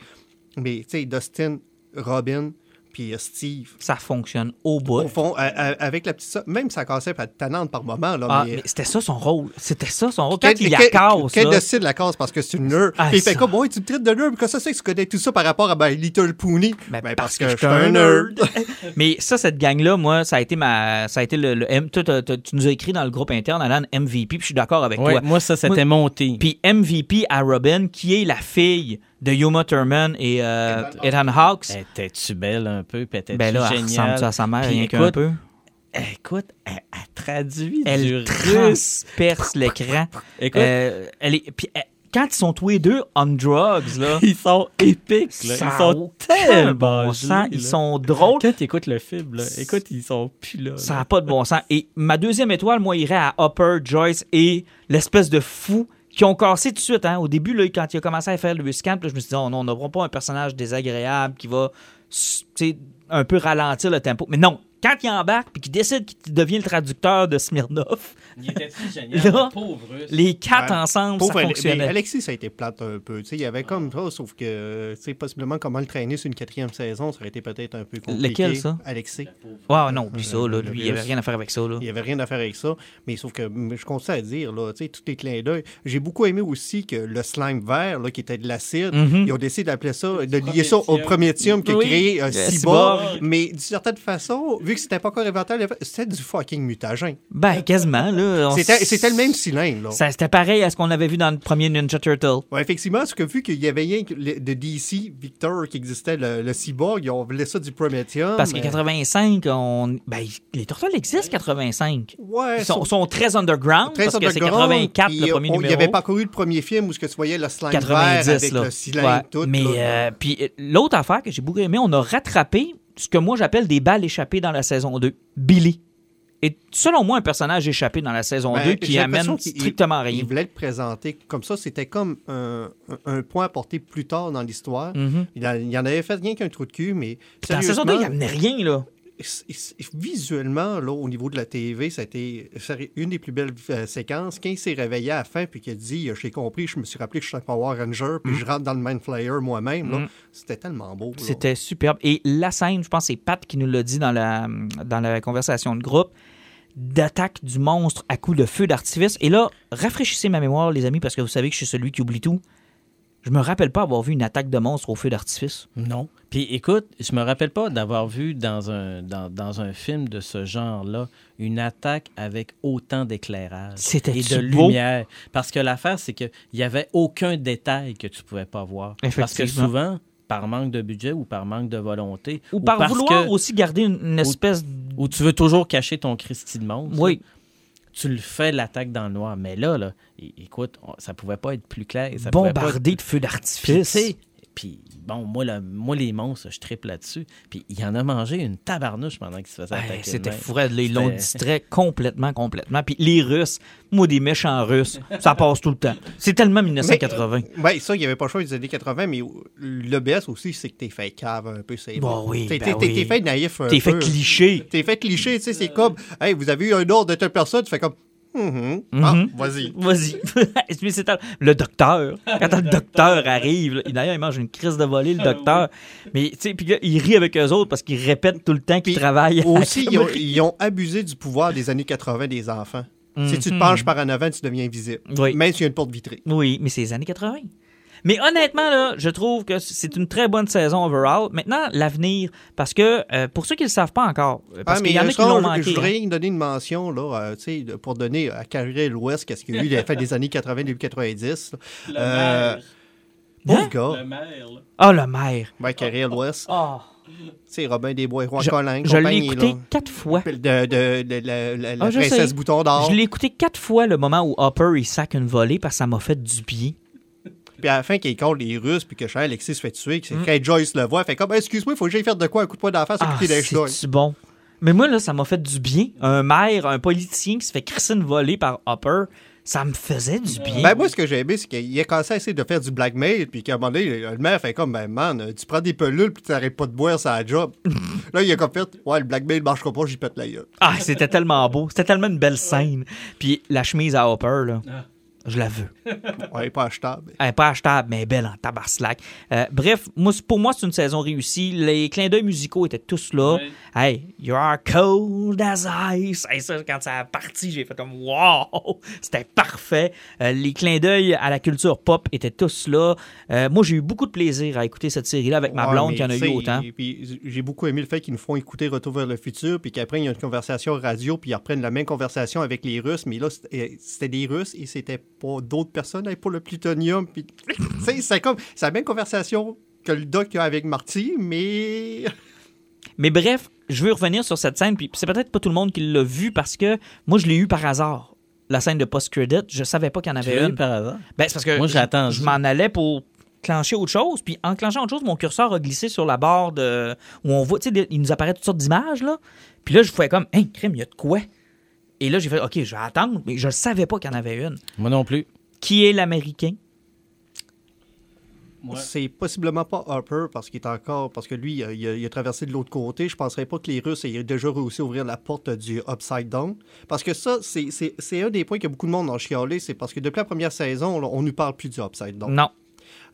Mais tu sais, Dustin, Robin, puis Steve, Ça fonctionne au bout. au fond, avec la petite même ça cassait pas tannante par moment. Là, Ah, mais, mais c'était ça son rôle. C'était ça son rôle. Quand il la casse, là, Dustin la casse parce que c'est une nerd. Ah, Puis il fait comme, ouais, tu me traites de nerd, que ça, c'est que tu connais tout ça par rapport à My Little Pony? Ben, Ben, parce parce, que que, je suis un nerd. Mais ça, cette gang-là, moi, ça a été ma, ça a été le, le M. tu nous as écrit dans le groupe interne, Alan, MVP, puis je suis d'accord avec Ouais, toi. moi, ça, c'était mon team. Puis MVP à Robin, qui est la fille de Yuma Thurman et euh, Ethan Hawks. Était-tu belle un peu? Puis était-tu Ben là, elle géniale? ressemble à sa mère, Puis rien qu'un écoute, peu? Écoute, elle, elle traduit du Elle russe. transperce l'écran. Écoute, Euh, elle est, puis elle- quand ils sont tous les deux on drugs, là, ils sont épiques. Là. Ils a sont tellement bon gelés, sens. Ils là. sont drôles. Quand tu écoutes le film, là, écoute, ils sont plus là. Ça là. n'a pas de bon sens. Et ma deuxième étoile, moi, irait à Hopper, Joyce et l'espèce de fou qui ont cassé tout de suite. Hein. Au début, là, quand il a commencé à faire le scan, je me suis dit, oh non, on n'aura pas un personnage désagréable qui va un peu ralentir le tempo. Mais non, quand il embarque puis qu'il décide qu'il devient le traducteur de Smirnov, Il était-tu génial, Là, le pauvre russe? les quatre Ouais. ensemble, Pauvre ça fonctionnait. mais Alexis, ça a été plate un peu. Tu sais, il y avait comme ça, sauf que, tu sais, possiblement comment le traîner sur une quatrième saison, ça aurait été peut-être un peu compliqué. Lequel, ça? Alexis. Ouais, non, puis ça, là, lui, il n'y avait rien à faire avec ça. Là. Il n'y avait rien à faire avec ça. Mais sauf que je continue à dire, là, tu sais, tous les clins d'œil. J'ai beaucoup aimé aussi que le slime vert, là, qui était de l'acide, Mhm. ils ont décidé d'appeler ça, de lier ça au Prométhium. qui a Oui. créé un cyborg. cyborg. Mais d'une certaine façon, vu que c'était pas encore inventé, c'était du fucking mutagen. Ben, quasiment. Là, on C'était le même cylindre, C'était pareil à ce qu'on avait vu dans le premier Ninja Turtle. Ouais, effectivement, parce que vu qu'il y avait rien de DC, Victor, qui existait, le, le cyborg, ils ont voulu ça du Prometheum. Parce que mais- 85, on... ben, les Turtles existent 85. Ouais, Ils sont, sont très underground Très parce que c'est underground, 84 puis le premier on- numéro. Il n'y avait pas couru le premier film où ce que tu voyais le slime 90 vert avec là. le cylindre Ouais. tout. Mais euh, puis euh, l'autre affaire que j'ai beaucoup aimé, on a rattrapé ce que moi j'appelle des balles échappées dans la saison 2. Billy. Et selon moi un personnage échappé dans la saison Ben, 2 qui amène strictement Il rien. voulait le présenter comme ça. C'était comme un, un- point apporté plus tard dans l'histoire. Mhm. il, il en avait fait rien qu'un trou de cul, mais Dans la saison 2, il sérieusement, amenait rien là. visuellement, là, au niveau de la TV, ça a été sérieux, une des plus belles euh, séquences. Quand il s'est réveillé à la fin, puis qu'il a dit J'ai compris, je me suis rappelé que je suis un Power Ranger, puis je rentre dans le Mind Flayer moi-même. Mm. C'était tellement beau. C'était superbe. Et la scène, je pense c'est Pat qui nous l'a dit dans la, dans la conversation de groupe, d'attaque du monstre à coups de feu d'artifice. Et là, rafraîchissez ma mémoire, les amis, parce que vous savez que je suis celui qui oublie tout. Je me rappelle pas avoir vu une attaque de monstre au feu d'artifice. Non. Puis écoute, je me rappelle pas d'avoir vu dans un, dans, dans un film de ce genre-là une attaque avec autant d'éclairage C'était et de beau? lumière. Parce que l'affaire, c'est qu'il n'y avait aucun détail que tu pouvais pas voir. Parce que Effectivement. souvent, par manque de budget ou par manque de volonté, Ou par parce vouloir que- aussi garder une, une espèce... ou tu veux toujours cacher ton Christy de monstre, Oui. tu le fais l'attaque dans le noir. Mais là, écoute, ça pouvait pas être plus clair. Ça être bombardé de feux d'artifice. Puis bon, moi, le- moi les monstres, je triple là-dessus. Puis il en a mangé une tabarnouche pendant qu'il se faisait Hey, attaquer. C'était fou, ils l'ont distrait complètement, complètement. Puis les Russes, moi, des méchants Russes, ça passe tout le temps. C'est tellement 1980. Ouais, ça, il n'y avait pas le choix des années 80, mais le BS aussi, c'est que t'es fait cave un peu, c'est Bon, oui, T'es ben t'es- t'es- oui. t'es fait naïf un T'es fait cliché. T'es fait cliché, tu sais, c'est comme, hey, vous avez eu un ordre de telle personne, tu fais comme, Mhm. ah, Mhm. vas-y. Vas-y. Mais c'est tel- le docteur. Quand le docteur arrive, là, d'ailleurs, il mange une crise de volée, le docteur. Mais, tu sais, puis là, il rit avec eux autres parce qu'ils répètent tout le temps qu'ils Puis travaillent. Aussi, ils ont, Crèmerie. ils ont abusé du pouvoir des années 80 des enfants. Si tu te Mhm. penches par en avant, tu deviens invisible. Oui. Même s'il y a une porte vitrée. Oui, mais c'est les années 80. Mais honnêtement, là, je trouve que c'est une très bonne saison overall. Maintenant, l'avenir, parce que euh, pour ceux qui ne le savent pas encore, euh, parce Ah, qu'il y en euh, a qui ça, l'ont je- manqué. Je voudrais hein. donner une mention, là, euh, tu sais, de- pour donner à Carré l'Ouest, qu'est-ce qu'il y a eu, il a fait des années 80, début 90. là. Euh, Pauvre Hein? gars. maire, là. Ah, le maire. Carré l'Ouest. Ah. Tu sais, Robin Desbois, Roi Je, Colin, je l'ai écouté là. quatre fois. De, de, de- de la, la- la Ah, je princesse sais. Bouton d'Or. Je l'ai écouté quatre fois le moment où Hopper il sac une volée parce que ça m'a fait du bien. Puis à la fin, qu'il compte les Russes, puis que Charles Alexis se fait tuer, que c'est Mm. quand Joyce le voit, elle fait comme, excuse-moi, il faut que j'aille faire de quoi, un coup de poing d'en face, Ah, c'est bon? Mais moi, là, ça m'a fait du bien. Un maire, un politicien qui se fait crisser une volée par Hopper, ça me faisait du bien. Ben, moi, ce que j'ai aimé, c'est qu'il a commencé à essayer de faire du blackmail, puis qu'à un moment donné, le maire fait comme, ben, man, tu prends des pelules, puis tu n'arrêtes pas de boire, ça a job. là, il a comme fait, ouais, le blackmail marchera pas, j'y pète la gueule. Ah, c'était tellement beau. C'était tellement une belle scène. Puis la chemise à Hopper, là, Ah. Je la veux. Ouais, pas achetable. Elle est pas achetable, mais belle en tabarslack. Euh, bref, moi, pour moi, c'est une saison réussie. Les clins d'œil musicaux étaient tous là. Ouais. Hey, you are cold as ice. Hey, ça, quand ça a parti, j'ai fait comme wow, c'était parfait. Euh, les clins d'œil à la culture pop étaient tous là. Euh, moi, j'ai eu beaucoup de plaisir à écouter cette série-là avec ma Ouais, blonde qui en a eu autant. j'ai beaucoup aimé le fait qu'ils nous font écouter Retour vers le futur, puis qu'après, il y a une conversation radio, puis ils reprennent la même conversation avec les Russes, mais là, c'était c'était des Russes et c'était pas d'autres personnes, hey, pour le plutonium. Puis, c'est comme, c'est la même conversation que le doc a avec Marty, mais. Mais bref, je veux revenir sur cette scène, puis c'est peut-être pas tout le monde qui l'a vu parce que moi, je l'ai eu par hasard. La scène de post-credit, je savais pas qu'il y en Tu avait une. par hasard? Ben, c'est parce que Moi, j'ai je- m'en allais pour clencher autre chose, puis en clenchant autre chose, mon curseur a glissé sur la barre de... où on voit, tu sais, il nous apparaît toutes sortes d'images, là. Puis là, je fais comme, hein, crime, il y a de quoi? Et là, j'ai fait, OK, je vais attendre, mais je ne savais pas qu'il y en avait une. Moi non plus. Qui est l'Américain? C'est possiblement pas Harper parce qu'il est encore. Parce que lui, il a, il a- a traversé de l'autre côté. Je penserais pas que les Russes aient déjà réussi à ouvrir la porte du Upside Down. Parce que ça, c'est- un des points que beaucoup de monde ont chialé. C'est parce que depuis la première saison, là, on ne nous parle plus du Upside Down. Non.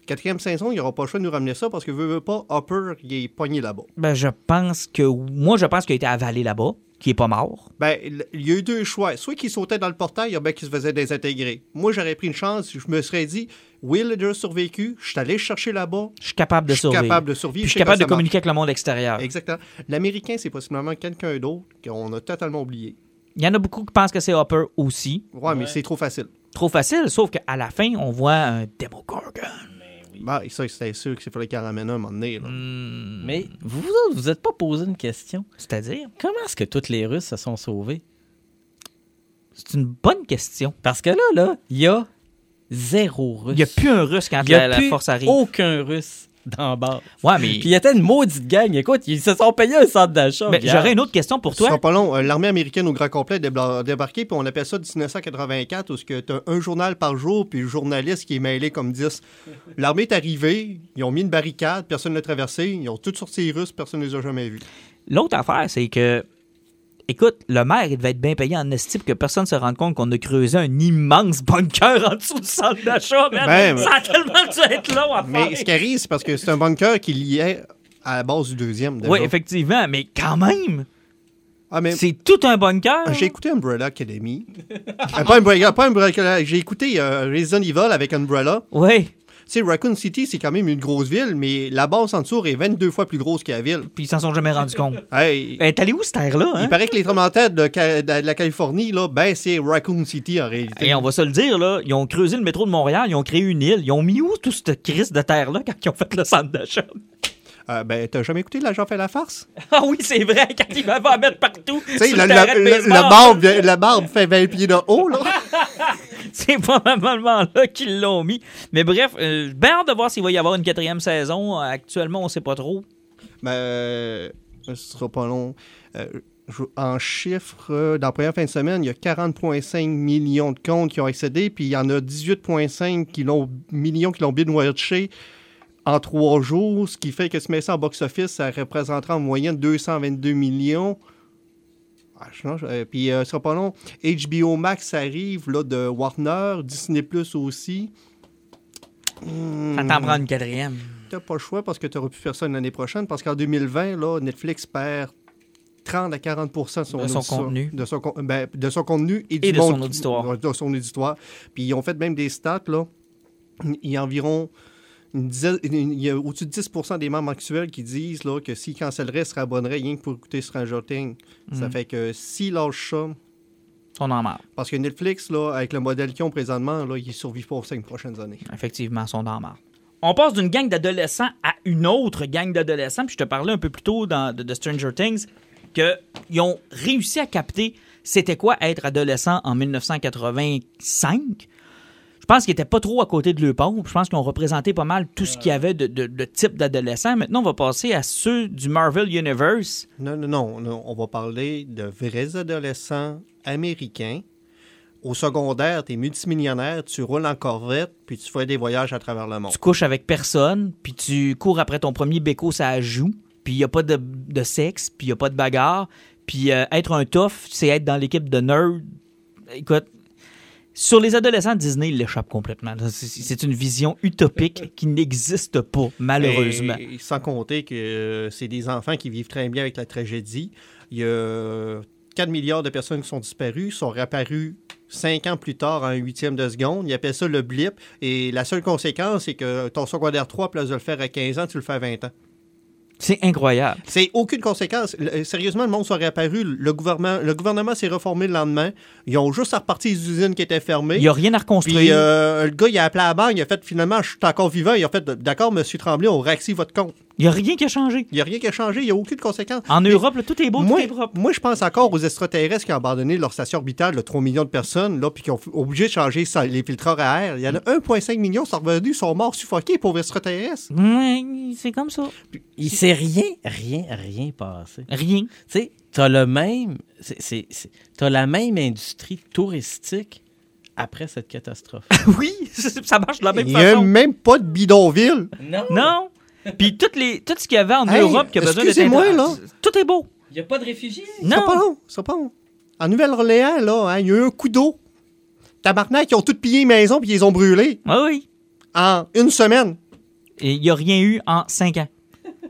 Quatrième saison, il n'y aura pas le choix de nous ramener ça parce que veut, veut pas, Hopper, il est pogné là-bas. Ben, je pense que... Moi, je pense qu'il a été avalé là-bas, qu'il est pas mort. Ben, il y a eu deux choix. Soit qu'il sautait dans le portail, ou bien qu'il se faisait désintégrer. Moi, j'aurais pris une chance. Je me serais dit, Will a survécu. Je suis allé le chercher là-bas. Je suis capable de Je suis survivre. capable de survivre. Je suis capable de communiquer avec le monde extérieur. Exactement. L'Américain, c'est possiblement quelqu'un d'autre qu'on a totalement oublié. Il y en a beaucoup qui pensent que c'est Hopper aussi. Ouais, mais c'est trop facile. Trop facile, sauf qu'à la fin, on voit un Demogorgon. Ben, ça, c'était sûr qu'il fallait qu'il en ramène un à un moment donné. là. Hmm, Mais vous vous autres, vous êtes pas posé une question. C'est-à-dire? Comment est-ce que tous les Russes se sont sauvés? C'est une bonne question. Parce que là, là, il y a zéro Russe. Il n'y a plus un russe quand y a la, la force arrive. aucun Russe dans le bar. Ouais, mais, Puis il y était une maudite gang. Écoute, ils se sont payés un centre d'achat. mais j'aurais une autre question pour Ce sera toi. pas long. Euh, L'armée américaine au grand complet est débla- débarquée, puis on appelle ça 1984, où tu as un journal par jour, puis le journaliste qui est mêlé comme 10. L'armée est arrivée, ils ont mis une barricade, personne ne l'a traversée, ils ont tous sorti les Russes, personne ne les a jamais vus. L'autre affaire, c'est que, écoute, le maire, il devait être bien payé en esti pour que personne se rende compte qu'on a creusé un immense bunker en dessous du centre d'achat, man. Ben, Ça a tellement dû être long à faire. Mais ce qui arrive, c'est parce que c'est un bunker qui liait à la base du deuxième. déjà. Oui, effectivement, mais quand même, Ah, c'est tout un bunker. j'ai écouté Umbrella Academy. Euh, pas Umbrella, pas Umbrella. J'ai écouté euh, Resident Evil avec Umbrella. Oui, sais, Raccoon City, c'est quand même une grosse ville, mais la base en dessous est 22 fois plus grosse que la ville. puis ils s'en sont jamais rendus compte. Hey, Elle est allée où cette terre-là, hein? Il paraît que les tremblements de terre de, Ca- de la Californie, là, ben, c'est Raccoon City en réalité. Et on va se le dire, là, ils ont creusé le métro de Montréal, ils ont créé une île, ils ont mis où toute cette crise de terre-là quand ils ont fait le centre d'achat? Euh, ben, t'as jamais écouté L'agent fait la farce? Ah oui, c'est vrai, quand m'avaient à mettre partout. Tu sais, le, le le- barbe, barbe fait 20 pieds de haut, là. c'est probablement là qu'ils l'ont mis. Mais bref, euh, bien hâte de voir s'il va y avoir une quatrième saison. Actuellement, on sait pas trop. Ben, euh, ce sera pas long. Euh, en chiffres, dans la première fin de semaine, il y a 40,5 millions de comptes qui ont accédé, puis il y en a 18,5 qui l'ont- millions qui l'ont binge-watché en trois jours, ce qui fait que si tu mets ça en box-office, ça représentera en moyenne 222 millions. Ah, je euh, puis euh, ce sera pas long. HBO Max arrive là, de Warner, Disney Plus aussi. Hmm. Ça t'en prend une quatrième. T'as pas le choix parce que tu aurais pu faire ça l'année prochaine. Parce qu'en 2020, là, Netflix perd 30 à 40 de son, De son contenu. De son, ben, de son contenu et, du Et de monde son auditoire. De son auditoire. Puis ils ont fait même des stats, là. Il y a environ une dizaine- il y a au-dessus de 10% des membres actuels qui disent là, que s'ils cancelleraient, ils se abonneraient rien que pour écouter Stranger Things. Ça Mhm. fait que s'ils lâchent ça, On en marre. parce que Netflix, là, avec le modèle qu'ils ont présentement, là, ils ne survivent pas aux cinq prochaines années. Effectivement, sont en marre. On passe d'une gang d'adolescents à une autre gang d'adolescents. Puis je te parlais un peu plus tôt dans, de, de Stranger Things qu'ils ont réussi à capter c'était quoi être adolescent en 1985. Je pense qu'ils n'étaient pas trop à côté de leur pompe. Je pense qu'ils ont représenté pas mal tout ce qu'il y avait de, de, de type d'adolescents. Maintenant, on va passer à ceux du Marvel Universe. Non, non, non, non. On va parler de vrais adolescents américains. Au secondaire, tu es multimillionnaire, tu roules en corvette, puis tu fais des voyages à travers le monde. Tu couches avec personne, puis tu cours après ton premier béco, ça joue, puis il n'y a pas de, de sexe, puis il n'y a pas de bagarre. Puis euh, être un tough, c'est être dans l'équipe de nerds. Écoute, sur les adolescents, Disney il l'échappe complètement. C'est- une vision utopique qui n'existe pas, malheureusement. Et sans compter que euh, c'est des enfants qui vivent très bien avec la tragédie. Il y a 4 milliards de personnes qui sont disparues, sont réapparues 5 ans plus tard, en un huitième de seconde. Ils appellent ça le blip. Et la seule conséquence, c'est que ton secondaire 3, à place de le faire à 15 ans, tu le fais à 20 ans. C'est incroyable. C'est aucune conséquence. Le- sérieusement, le monde soit réapparu. Le gouvernement, le gouvernement s'est reformé le lendemain. Ils ont juste reparti les usines qui étaient fermées. Il n'y a rien à reconstruire. Puis euh, le gars, il a appelé à la banque, il a fait finalement, je suis encore vivant. Il a fait, d'accord, monsieur Tremblay, on réactive votre compte. Il n'y a rien qui a changé. Il n'y a rien qui a changé, il n'y a aucune conséquence. En Europe, là, tout est beau, moi, tout est propre. moi, je pense encore aux extraterrestres qui ont abandonné leur station orbitale de 3 millions de personnes, là, puis qui ont obligé de changer ça- les filtreurs à air. Il y en a 1,5 million sont revenus, sont morts suffoqués, pauvres extraterrestres. Ouais, c'est comme ça. Il s'est rien, rien, rien passé. Rien. Tu sais, t'as le même, c'est- c'est- c'est- t'as la même industrie touristique après cette catastrophe. oui, ça marche de la même Il n'y a façon. même pas de bidonville. non, Non. Puis toutes les, tout ce qu'il y avait en Hey, Europe qui a besoin d'être... excusez-moi, inter- là. Tout est beau. il n'y a pas de réfugiés? C'est pas Non. long, c'est pas long. En Nouvelle-Orléans, là, hein, il y a eu un coup d'eau. Tabarnak, ils ont tout pillé les maisons puis ils les ont brûlées Ah oui. en une semaine. Et il n'y a rien eu en cinq ans.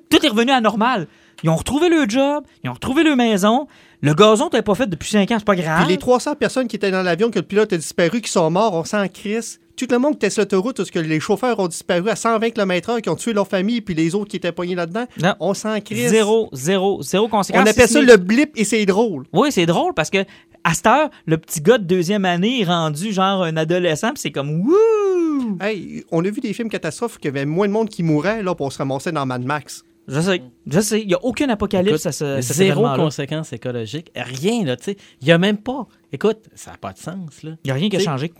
Tout est revenu à normal. Ils ont retrouvé leur job, ils ont retrouvé leur maison. Le gazon t'avais pas fait depuis cinq ans, c'est pas grave. Puis les 300 personnes qui étaient dans l'avion, que le pilote a disparu, qui sont morts, on s'en crisse. Tout le monde qui était sur l'autoroute, parce que les chauffeurs ont disparu à 120 km/h, qui ont tué leur famille, puis les autres qui étaient poignés là-dedans, Non. on s'en crisse. Zéro, zéro, zéro On conséquence. appelle si ça le blip et c'est drôle. Oui, c'est drôle parce que à cette heure, le petit gars de deuxième année est rendu genre un adolescent, puis c'est comme wouh! Hey, on a vu des films catastrophes qu'il y avait moins de monde qui mourait, là, pour se ramasser dans Mad Max. Je sais, je sais, il n'y a aucun apocalypse Écoute, à ce cet Zéro conséquence écologique. Rien, là, tu sais. Il n'y a même pas. Écoute, ça n'a pas de sens, là. Il n'y a rien qui a changé.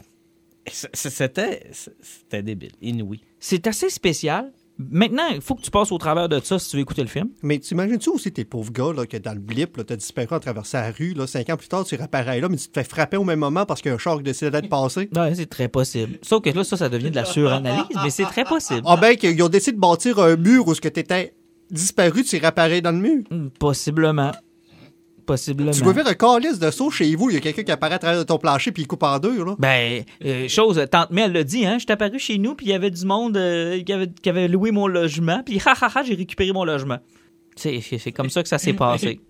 C'était c'était débile, inouï. C'est assez spécial. Maintenant, il faut que tu passes au travers de ça si tu veux écouter le film. Mais t'imagines-tu aussi tes pauvres gars, là, que dans le blip, là, t'as disparu en traversant la rue, là, cinq ans plus tard, tu réapparais là, mais tu te fais frapper au même moment parce qu'un char décide d'être passé? Ouais, c'est très possible. Sauf que là, ça, ça devient de la suranalyse, mais c'est très possible. Ah ben, qu'ils ont décidé de bâtir un mur où ce que t'étais disparu, tu réapparais dans le mur. Hmm, Possiblement. Possiblement. Tu dois faire un calice de saut chez vous, il y a quelqu'un qui apparaît à travers ton plancher puis il coupe en deux, là. Ben, euh, chose, tante May, elle l'a dit, hein, je suis apparu chez nous, puis il y avait du monde euh, qui, avait, qui avait loué mon logement, puis ha ha ha, j'ai récupéré mon logement. C'est comme ça que ça s'est passé.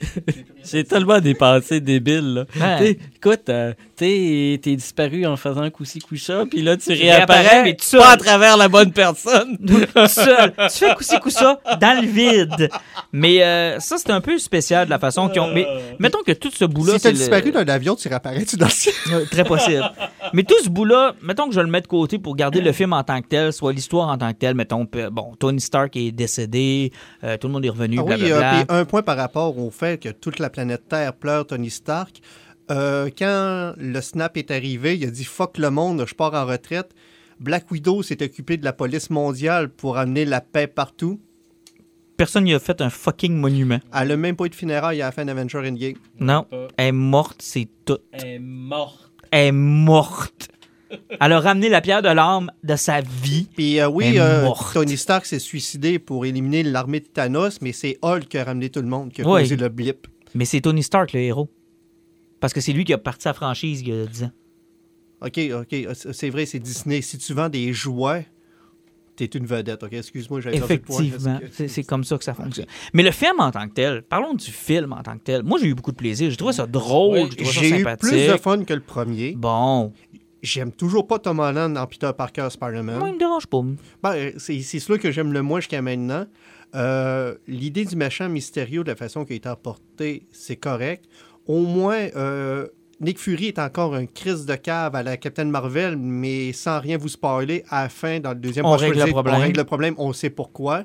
J'ai tellement des pensées débiles, là. Ouais. Écoute, euh, t'es disparu en faisant coup-ci, coup-ça, puis là, tu réapparais, mais seul. pas à travers la bonne personne. Tout seul. Tu fais coup-ci, coup-ça dans le vide. Mais euh, ça, c'est un peu spécial de la façon qu'ils ont. Mais mettons que tout ce bout-là. si t'as c'est le- disparu d'un avion, tu réapparais-tu dans le ciel? Ouais, Très possible. Mais tout ce bout-là, mettons que je le mets de côté pour garder le film en tant que tel, soit l'histoire en tant que tel. Mettons, pe- bon, Tony Stark est décédé, euh, tout le monde est revenu, Ah oui, blablabla. euh, puis un point par rapport au fait que toute la planète Terre pleure Tony Stark. Euh, quand le snap est arrivé, il a dit fuck le monde, je pars en retraite. Black Widow s'est occupé de la police mondiale pour amener la paix partout. Personne n'y a fait un fucking monument. Elle a même pas eu de funérailles à la fin d'Avenger Endgame. Non. Elle est morte, c'est tout. Elle est morte. Elle est morte. Elle a ramené la pierre de l'âme de sa vie. Puis euh, oui, euh. Tony Stark s'est suicidé pour éliminer l'armée de Thanos, mais c'est Hulk qui a ramené tout le monde, qui a Oui. causé le blip. Mais c'est Tony Stark, le héros. Parce que c'est lui qui a parti sa franchise il y a 10 ans. OK, OK, c'est vrai, c'est Disney. Si tu vends des jouets, t'es une vedette, OK? Excuse-moi, j'avais perdu le point. Effectivement, que- c'est comme ça que ça fonctionne. Mais le film en tant que tel, parlons du film en tant que tel. Moi, j'ai eu beaucoup de plaisir. J'ai trouvé ça drôle, Oui, j'ai trouvé ça J'ai eu sympathique. plus de fun que le premier. Bon, J'aime toujours pas Tom Holland en Peter Parker Spider-Man. moi, il me dérange pas. Ben, c'est c'est celui que j'aime le moins jusqu'à maintenant. Euh, L'idée du méchant mystérieux, de la façon qu'il a été apporté, c'est correct. Au moins, euh, Nick Fury est encore un crise de cave à la Captain Marvel, mais sans rien vous spoiler, à la fin, dans le deuxième On règle le dire, problème. On règle le problème, on sait pourquoi.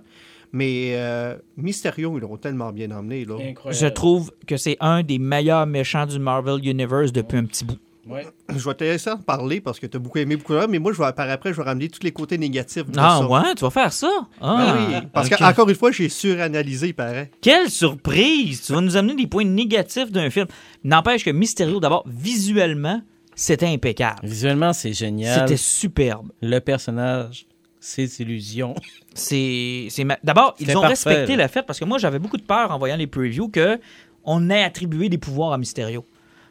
Mais euh, Mysterio, ils l'ont tellement bien emmené. Là. Incroyable. Je trouve que c'est un des meilleurs méchants du Marvel Universe depuis un petit bout. Ouais. Je vais te laisser en parler parce que tu as beaucoup aimé beaucoup de mais moi, je vais, par après, je vais ramener tous les côtés négatifs de Ah ça. ouais, tu vas faire ça? Ah, Ben oui, parce ok. qu'encore une fois, j'ai suranalysé, il paraît. Quelle surprise! Tu vas nous amener des points négatifs d'un film. N'empêche que Mysterio, d'abord, visuellement, c'était impeccable. Visuellement, c'est génial. C'était superbe. Le personnage, ses illusions. C'est, c'est ma- D'abord, ils ont parfait, respecté là. le fait, parce que moi, j'avais beaucoup de peur en voyant les previews que on ait attribué des pouvoirs à Mysterio.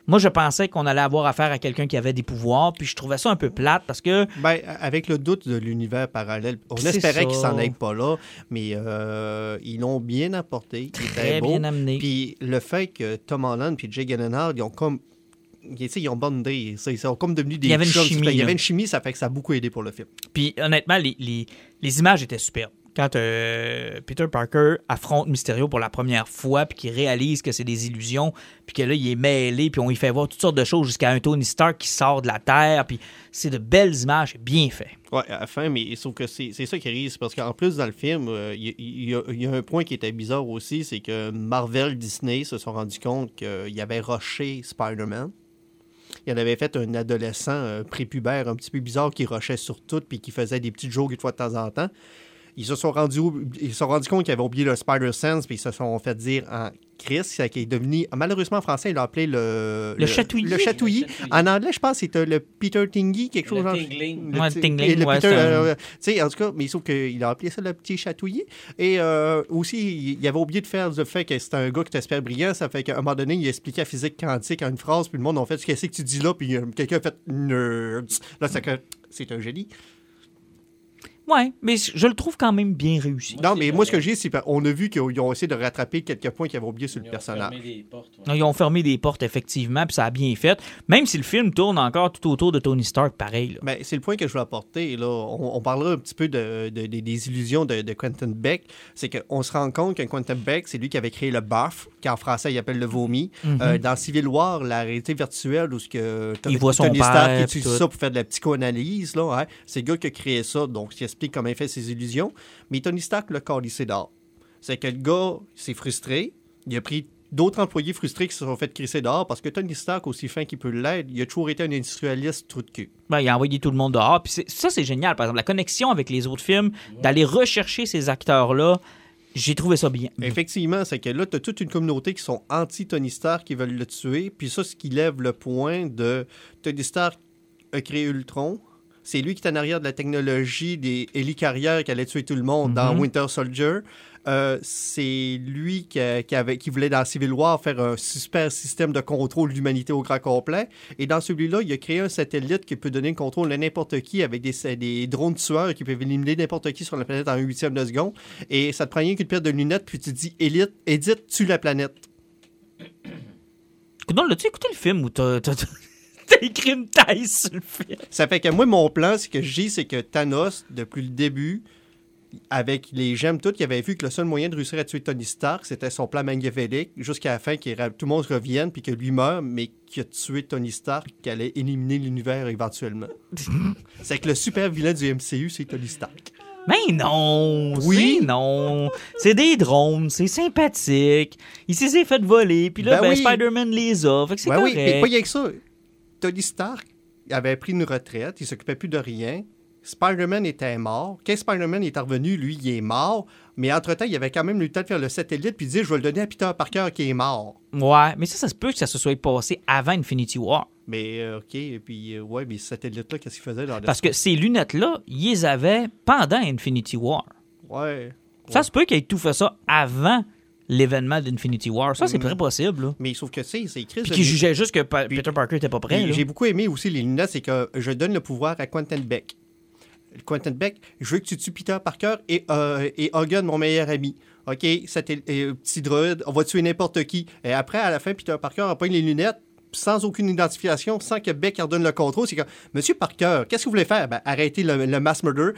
Moi, je pensais qu'on allait avoir affaire à quelqu'un qui avait des pouvoirs, puis je trouvais ça un peu plate parce que Ben, avec le doute de l'univers parallèle, on espérait ça. qu'ils s'en aillent pas là, mais euh, ils l'ont bien apporté. Très beau. bien amené. Puis le fait que Tom Holland puis Jay Gyllenhaal, ils ont comme. tu sais, Ils ont bondé. Ils sont comme devenus des Il y avait une chimie, Il y avait une chimie, ça fait que ça a beaucoup aidé pour le film. Puis honnêtement, les, les- les images étaient superbes. Quand euh, Peter Parker affronte Mysterio pour la première fois, puis qu'il réalise que c'est des illusions, puis que là, il est mêlé, puis on lui fait voir toutes sortes de choses jusqu'à un Tony Stark qui sort de la Terre, puis c'est de belles images, bien fait. Ouais, à la fin, mais sauf que c'est ça qui risque. Parce qu'en plus, dans le film, euh, il y, a- un point qui était bizarre aussi, c'est que Marvel, Disney se sont rendus compte qu'il avait rushé Spider-Man. Il en avait fait un adolescent euh, prépubère un petit peu bizarre qui rushait sur tout puis qui faisait des petites jokes une fois de temps en temps. Ils se sont rendus, ils se sont rendus compte qu'ils avaient oublié le Spider-Sense puis ils se sont fait dire en Chris, qui est devenu, malheureusement en français, il l'a appelé le... Le chatouillis. Le chatouillis. Le chatouillis. En anglais, je pense que c'était le Peter Tingy, quelque chose Le genre- tingling. le Ouais, ti- tingling, le ouais, Peter, un- euh, tu sais, en tout cas, mais sauf qu'il a appelé ça le petit chatouillis. Et euh, aussi, il avait oublié de faire le fait que c'était un gars qui était super brillant. Ça fait qu'à un moment donné, il a expliqué la physique quantique en une phrase, puis le monde a fait Qu'est-ce que tu dis là Puis euh, quelqu'un a fait Nerds. Là, c'est que c'est un génie. Ouais, mais je le trouve quand même bien réussi. Non, mais moi, ce que j'ai, c'est qu'on a vu qu'ils ont essayé de rattraper quelques points qu'ils avaient oubliés sur le Ils ont personnage. fermé des portes, ouais. Ils ont fermé des portes, effectivement, puis ça a bien fait. Même si le film tourne encore tout autour de Tony Stark, pareil. là. Ben, c'est le point que je veux apporter. Là. On, on parlera un petit peu de, de- de- des illusions de, de Quentin Beck. C'est qu'on se rend compte que Quentin Beck, c'est lui qui avait créé le BAF, qu'en français, il appelle le vomi. Mhm. Euh, dans Civil War, la réalité virtuelle, où ce que Il voit son Tony père, Stark utilise tout. ça pour faire de la psychoanalyse, là, ouais. c'est le gars qui a créé ça, donc il explique comment il fait ses illusions. Mais Tony Stark l'a calissé dehors. C'est que le gars s'est frustré, il a pris d'autres employés frustrés qui se sont fait crisser dehors parce que Tony Stark, aussi fin qu'il peut l'être, il a toujours été un industrialiste trou de cul. Ben, il a envoyé tout le monde dehors. Puis ça, c'est génial. Par exemple, la connexion avec les autres films, d'aller rechercher ces acteurs-là, j'ai trouvé ça bien. Effectivement, c'est que là, tu as toute une communauté qui sont anti-Tony Stark, qui veulent le tuer. Puis ça, ce qui lève le point de Tony Stark a créé Ultron. C'est lui qui est en arrière de la technologie des hélicarrières qui allait tuer tout le monde dans Mhm. Winter Soldier. Euh, c'est lui qui, a- qui avait, qui voulait dans Civil War faire un super système de contrôle de l'humanité au grand complet. Et dans celui-là, il a créé un satellite qui peut donner le contrôle à n'importe qui avec des, des drones tueurs qui peuvent éliminer n'importe qui sur la planète en un huitième de seconde. Et ça te prend rien qu'une paire de lunettes, puis tu dis Élite, Edith, tue la planète. Non, l'as-tu écouté le film où t'as, t'as- écrit une thèse sur le film? Ça fait que moi, mon plan, ce que je dis, c'est que Thanos, depuis le début, avec les gemmes toutes, il avait vu que le seul moyen de réussir à tuer Tony Stark, c'était son plan machiavélique, jusqu'à la fin, que tout le monde revienne, puis que lui meure, mais qui a tué Tony Stark, qui allait éliminer l'univers éventuellement. c'est que le super vilain du MCU, c'est Tony Stark. Mais non! Oui. c'est non! C'est des drones, c'est sympathique. Il s'est fait voler, puis là, Ben ben, oui. Spider-Man les a. Fait que c'est oui, correct. mais pas rien que ça. Tony Stark avait pris une retraite, il s'occupait plus de rien. Spider-Man était mort. Quand Spider-Man est revenu, lui, il est mort. Mais entre-temps, il avait quand même eu le temps de faire le satellite puis de dire Je vais le donner à Peter Parker qui est mort. Ouais, mais ça, ça se peut que ça se soit passé avant Infinity War. Mais euh, OK, et puis euh, ouais, mais ce satellite-là, qu'est-ce qu'il faisait dans Parce que ces lunettes-là, ils les avaient pendant Infinity War. Ouais. Ça se peut qu'il ait tout fait ça avant l'événement d'Infinity War. Ça, c'est très possible. là. Mais sauf que c'est c'est écrit. Puis mais- jugeait juste que Pa- Peter Parker était pas prêt. J'ai beaucoup aimé aussi les lunettes, c'est que je donne le pouvoir à Quentin Beck. Quentin Beck, je veux que tu tues Peter Parker et, euh, et Hogan, mon meilleur ami. OK, c'était euh, petit druide, on va tuer n'importe qui. Et après, à la fin, Peter Parker a pris les lunettes sans aucune identification, sans que Beck redonne le contrôle. C'est comme, Monsieur Parker, qu'est-ce que vous voulez faire? Ben, arrêter le, le mass murder.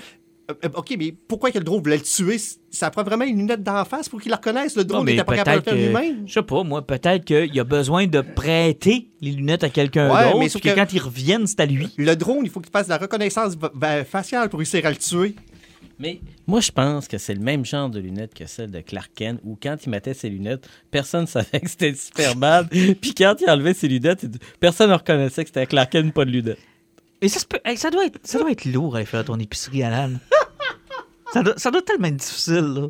Euh, euh, OK, mais pourquoi que le drone voulait le tuer? Ça prend vraiment une lunette d'en face pour qu'il la reconnaisse. Le drone mais n'était pas capable de faire lui-même. Je sais pas, moi, peut-être qu'il a besoin de prêter les lunettes à quelqu'un Ouais, d'autre, mais que que- quand ils reviennent, c'est à lui. Le drone, il faut qu'il fasse de la reconnaissance faciale pour réussir à le tuer. Mais moi, je pense que c'est le même genre de lunettes que celle de Clark Kent, où quand il mettait ses lunettes, personne ne savait que c'était Superman. Puis quand il enlevait ses lunettes, personne ne reconnaissait que c'était Clark Kent, pas de lunettes. Et ça, se peut- hey, ça, doit être, ça doit être lourd à faire ton épicerie, Alan. ça, doit, ça doit tellement être difficile, là.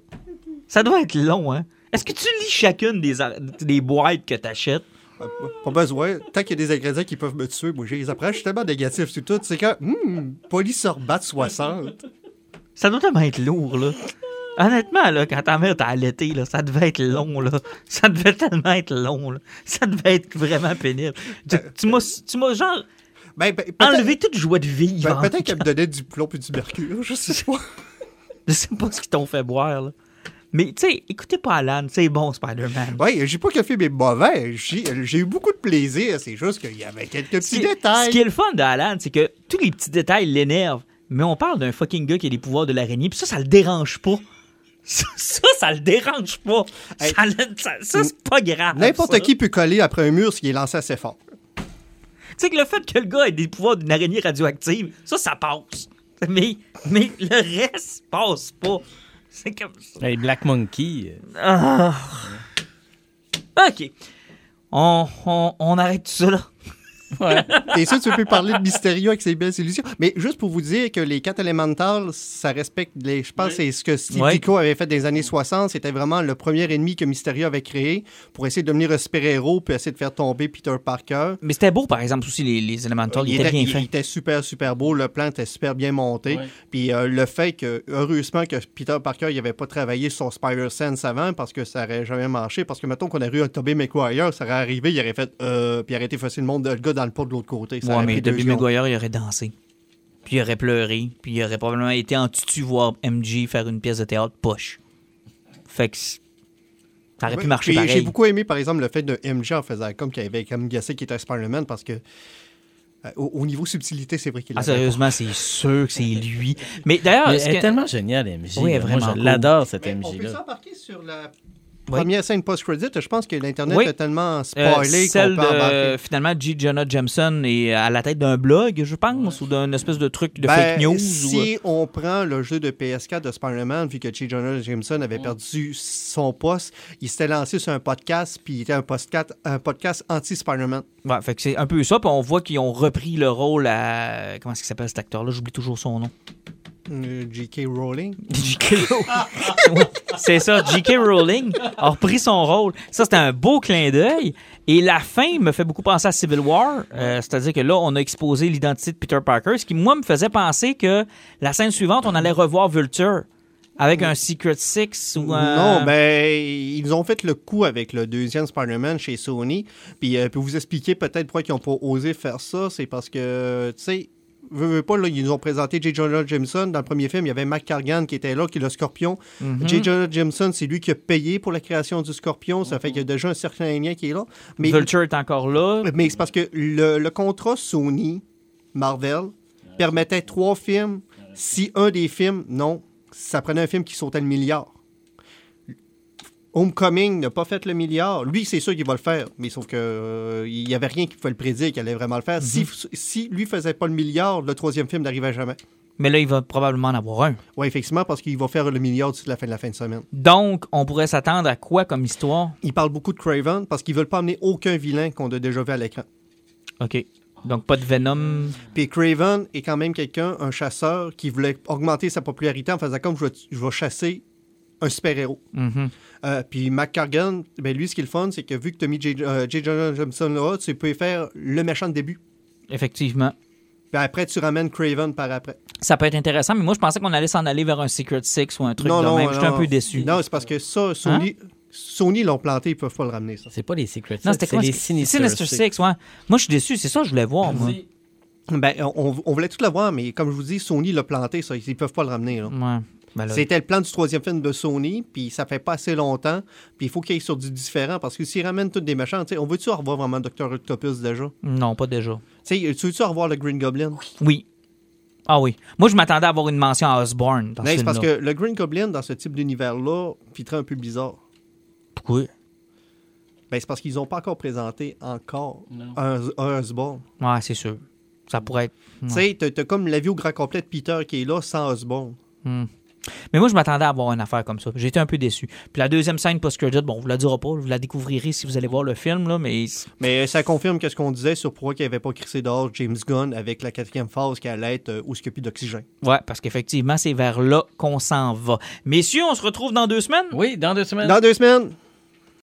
Ça doit être long, hein. Est-ce que tu lis chacune des, des boîtes que t'achètes? Euh, Pas besoin. Tant qu'il y a des ingrédients qui peuvent me tuer, moi, je les apprends. Je suis tellement négatif sur tout. C'est que, hum, polysorbate 60. Ça doit tellement être lourd, là. Honnêtement, là, quand ta mère t'a allaité, là, ça devait être long, là. Ça devait tellement être long, là. Ça devait être vraiment pénible. Tu, tu m'as, tu m'as genre Ben, ben, enlevé toute joie de vivre. ben, en peut-être qu'elle me donnait du plomb et du mercure. Je sais pas. Je sais pas ce qu'ils t'ont fait boire, là. Mais, tu sais, écoutez pas Alan, c'est bon, Spider-Man. Ouais, j'ai pas que le film est mauvais. J'ai eu beaucoup de plaisir. C'est juste qu'il y avait quelques petits qui, ce détails. qui est le fun d'Alan, c'est que tous les petits détails l'énervent. Mais on parle d'un fucking gars qui a les pouvoirs de l'araignée, puis ça, ça le dérange pas. Ça, ça, ça le dérange pas. Hey. Ça, ça, ça, c'est pas grave. N'importe qui peut coller après un mur s'il est lancé assez fort. Sais que le fait que le gars ait des pouvoirs d'une araignée radioactive, ça, ça passe. Mais, mais le reste passe pas. C'est comme ça. Hey, Black Monkey, euh, Ah. OK. On, on, on arrête tout ça, là. Ouais. Et ça, tu peux parler de Mysterio avec ses belles illusions? Mais juste pour vous dire que les 4 Elementals, ça respecte les. Je pense c'est ce que Steve Ouais. Ditko avait fait dans les années 60. C'était vraiment le premier ennemi que Mysterio avait créé pour essayer de devenir un super-héros puis essayer de faire tomber Peter Parker. Mais c'était beau, par exemple, aussi, les, les Elementals. Ils étaient bien il faits. était super, super beau. Le plan était super bien monté. Ouais. Puis euh, le fait que, heureusement, que Peter Parker n'avait pas travaillé sur Spider-Sense avant parce que ça aurait jamais marché. Parce que, mettons qu'on aurait eu un Tobey Maguire, ça aurait arrivé, il aurait fait. Euh, puis il aurait été facile le monde, le gars dans le pot de l'autre côté. Ça Ouais, mais secondes. Maguire, il aurait dansé. Puis il aurait pleuré. Puis il aurait probablement été en tutu voir MJ faire une pièce de théâtre poche. Fait que ça aurait pu marcher pareil. J'ai beaucoup aimé, par exemple, le fait de MJ en faisant comme qu'il avait comme guessé qu'il était Spider-Man parce que. euh, au, au niveau subtilité, c'est vrai qu'il Ah, sérieusement, c'est sûr que c'est lui. Mais d'ailleurs, elle est que- tellement géniale, MJ. Oui, là. Moi, vraiment je cool. l'adore, cette pas. Mais on peut s'embarquer sur la. Première scène post-credit. Je pense que l'Internet Oui. est tellement Euh, spoilé celle qu'on peut de, finalement, G. Jonah Jameson est à la tête d'un blog, je pense, ou d'un espèce de truc de Ben, fake news. ou- euh, Si on prend le jeu de PS4 de Spider-Man, vu que J. Jonah Jameson avait perdu son poste, il s'était lancé sur un podcast, puis il était un podcast, un podcast anti-Spider-Man. Ouais, fait que c'est un peu ça, puis on voit qu'ils ont repris le rôle à... Comment est-ce qu'il s'appelle cet acteur-là? J'oublie toujours son nom. Euh, J.K. Rowling. J.K. Rowling. c'est ça, J.K. Rowling a repris son rôle. Ça, c'était un beau clin d'œil. Et la fin me fait beaucoup penser à Civil War. Euh, C'est-à-dire que là, on a exposé l'identité de Peter Parker, ce qui, moi, me faisait penser que la scène suivante, on allait revoir Vulture avec un Secret Six ou un... Non, ben, ils ont fait le coup avec le deuxième Spider-Man chez Sony. Puis, euh, pour vous expliquer peut-être pourquoi ils n'ont pas osé faire ça, c'est parce que, tu sais, veux, veux pas, là, ils nous ont présenté J. Jonah Jameson. Dans le premier film, il y avait Mac Cargan qui était là, qui est le scorpion. Mhm. J. Jonah Jameson, c'est lui qui a payé pour la création du scorpion. Ça fait qu'il y a déjà un certain lien qui est là. Mais, Vulture est encore là. mais c'est parce que le, le contrat Sony, Marvel, permettait trois films. Si un des films, non, ça prenait un film qui sautait le milliard. Homecoming n'a pas fait le milliard. Lui, c'est sûr qu'il va le faire, mais sauf que euh, il y avait rien qui pouvait le prédire qu'il allait vraiment le faire. si, si lui faisait pas le milliard, le troisième film n'arrivait jamais. Mais là, il va probablement en avoir un. Oui, effectivement, parce qu'il va faire le milliard d'ici la fin de la fin de semaine. Donc, on pourrait s'attendre à quoi comme histoire? Il parle beaucoup de Craven parce qu'ils veulent pas amener aucun vilain qu'on a déjà vu à l'écran. OK. Donc, pas de Venom. Puis Craven est quand même quelqu'un, un chasseur, qui voulait augmenter sa popularité en faisant comme je vais, je vais chasser un super-héros. Mhm. Euh, puis McCargan, ben lui, ce qui est le fun, c'est que vu que tu as mis J. euh, J. Jonah Jameson là, tu peux faire le méchant de début. Effectivement. Puis après, tu ramènes Craven par après. Ça peut être intéressant, mais moi, je pensais qu'on allait s'en aller vers un Secret Six ou un truc de même. J'étais un peu déçu. Non, c'est parce que ça, Sony, Sony l'ont planté, ils peuvent pas le ramener, ça. C'est pas les Secret Six, Non, c'était c'est quoi? les Sinister, Sinister Six. Six, ouais. Moi, je suis déçu. C'est ça que je voulais voir, moi. Ben, on, on voulait tout le voir, mais comme je vous dis, Sony l'a planté, ça. Ils peuvent pas le ramener, là. Ouais. C'était le plan du troisième film de Sony, puis ça fait pas assez longtemps, puis il faut qu'il y ait sur du différent, parce que s'ils ramènent tous des méchants, tu sais, on veut-tu revoir vraiment Dr. Octopus déjà? Non, pas déjà. Tu sais, tu veux-tu revoir le Green Goblin? Oui. Ah oui. Moi, je m'attendais à avoir une mention à Osborne. Dans Mais ce c'est parce que le Green Goblin, dans ce type d'univers-là, fitterait un peu bizarre. Pourquoi? Ben, c'est parce qu'ils n'ont pas encore présenté encore Non. un, un Osborn. Ouais, c'est sûr. Ça pourrait être. Tu sais, t'as comme la vie au grand complet de Peter qui est là sans Osborn. Hmm. Mais moi, je m'attendais à avoir une affaire comme ça. J'ai été un peu déçu. Puis la deuxième scène post-credit, bon, on vous la dira pas, vous la découvrirez si vous allez voir le film, là, mais Mais ça confirme que ce qu'on disait sur pourquoi il n'avait pas crissé dehors James Gunn avec la quatrième phase qui allait être euh, où n'y a plus d'oxygène. ouais, parce qu'effectivement, c'est vers là qu'on s'en va. Messieurs, on se retrouve dans deux semaines? Oui, dans deux semaines. Dans deux semaines!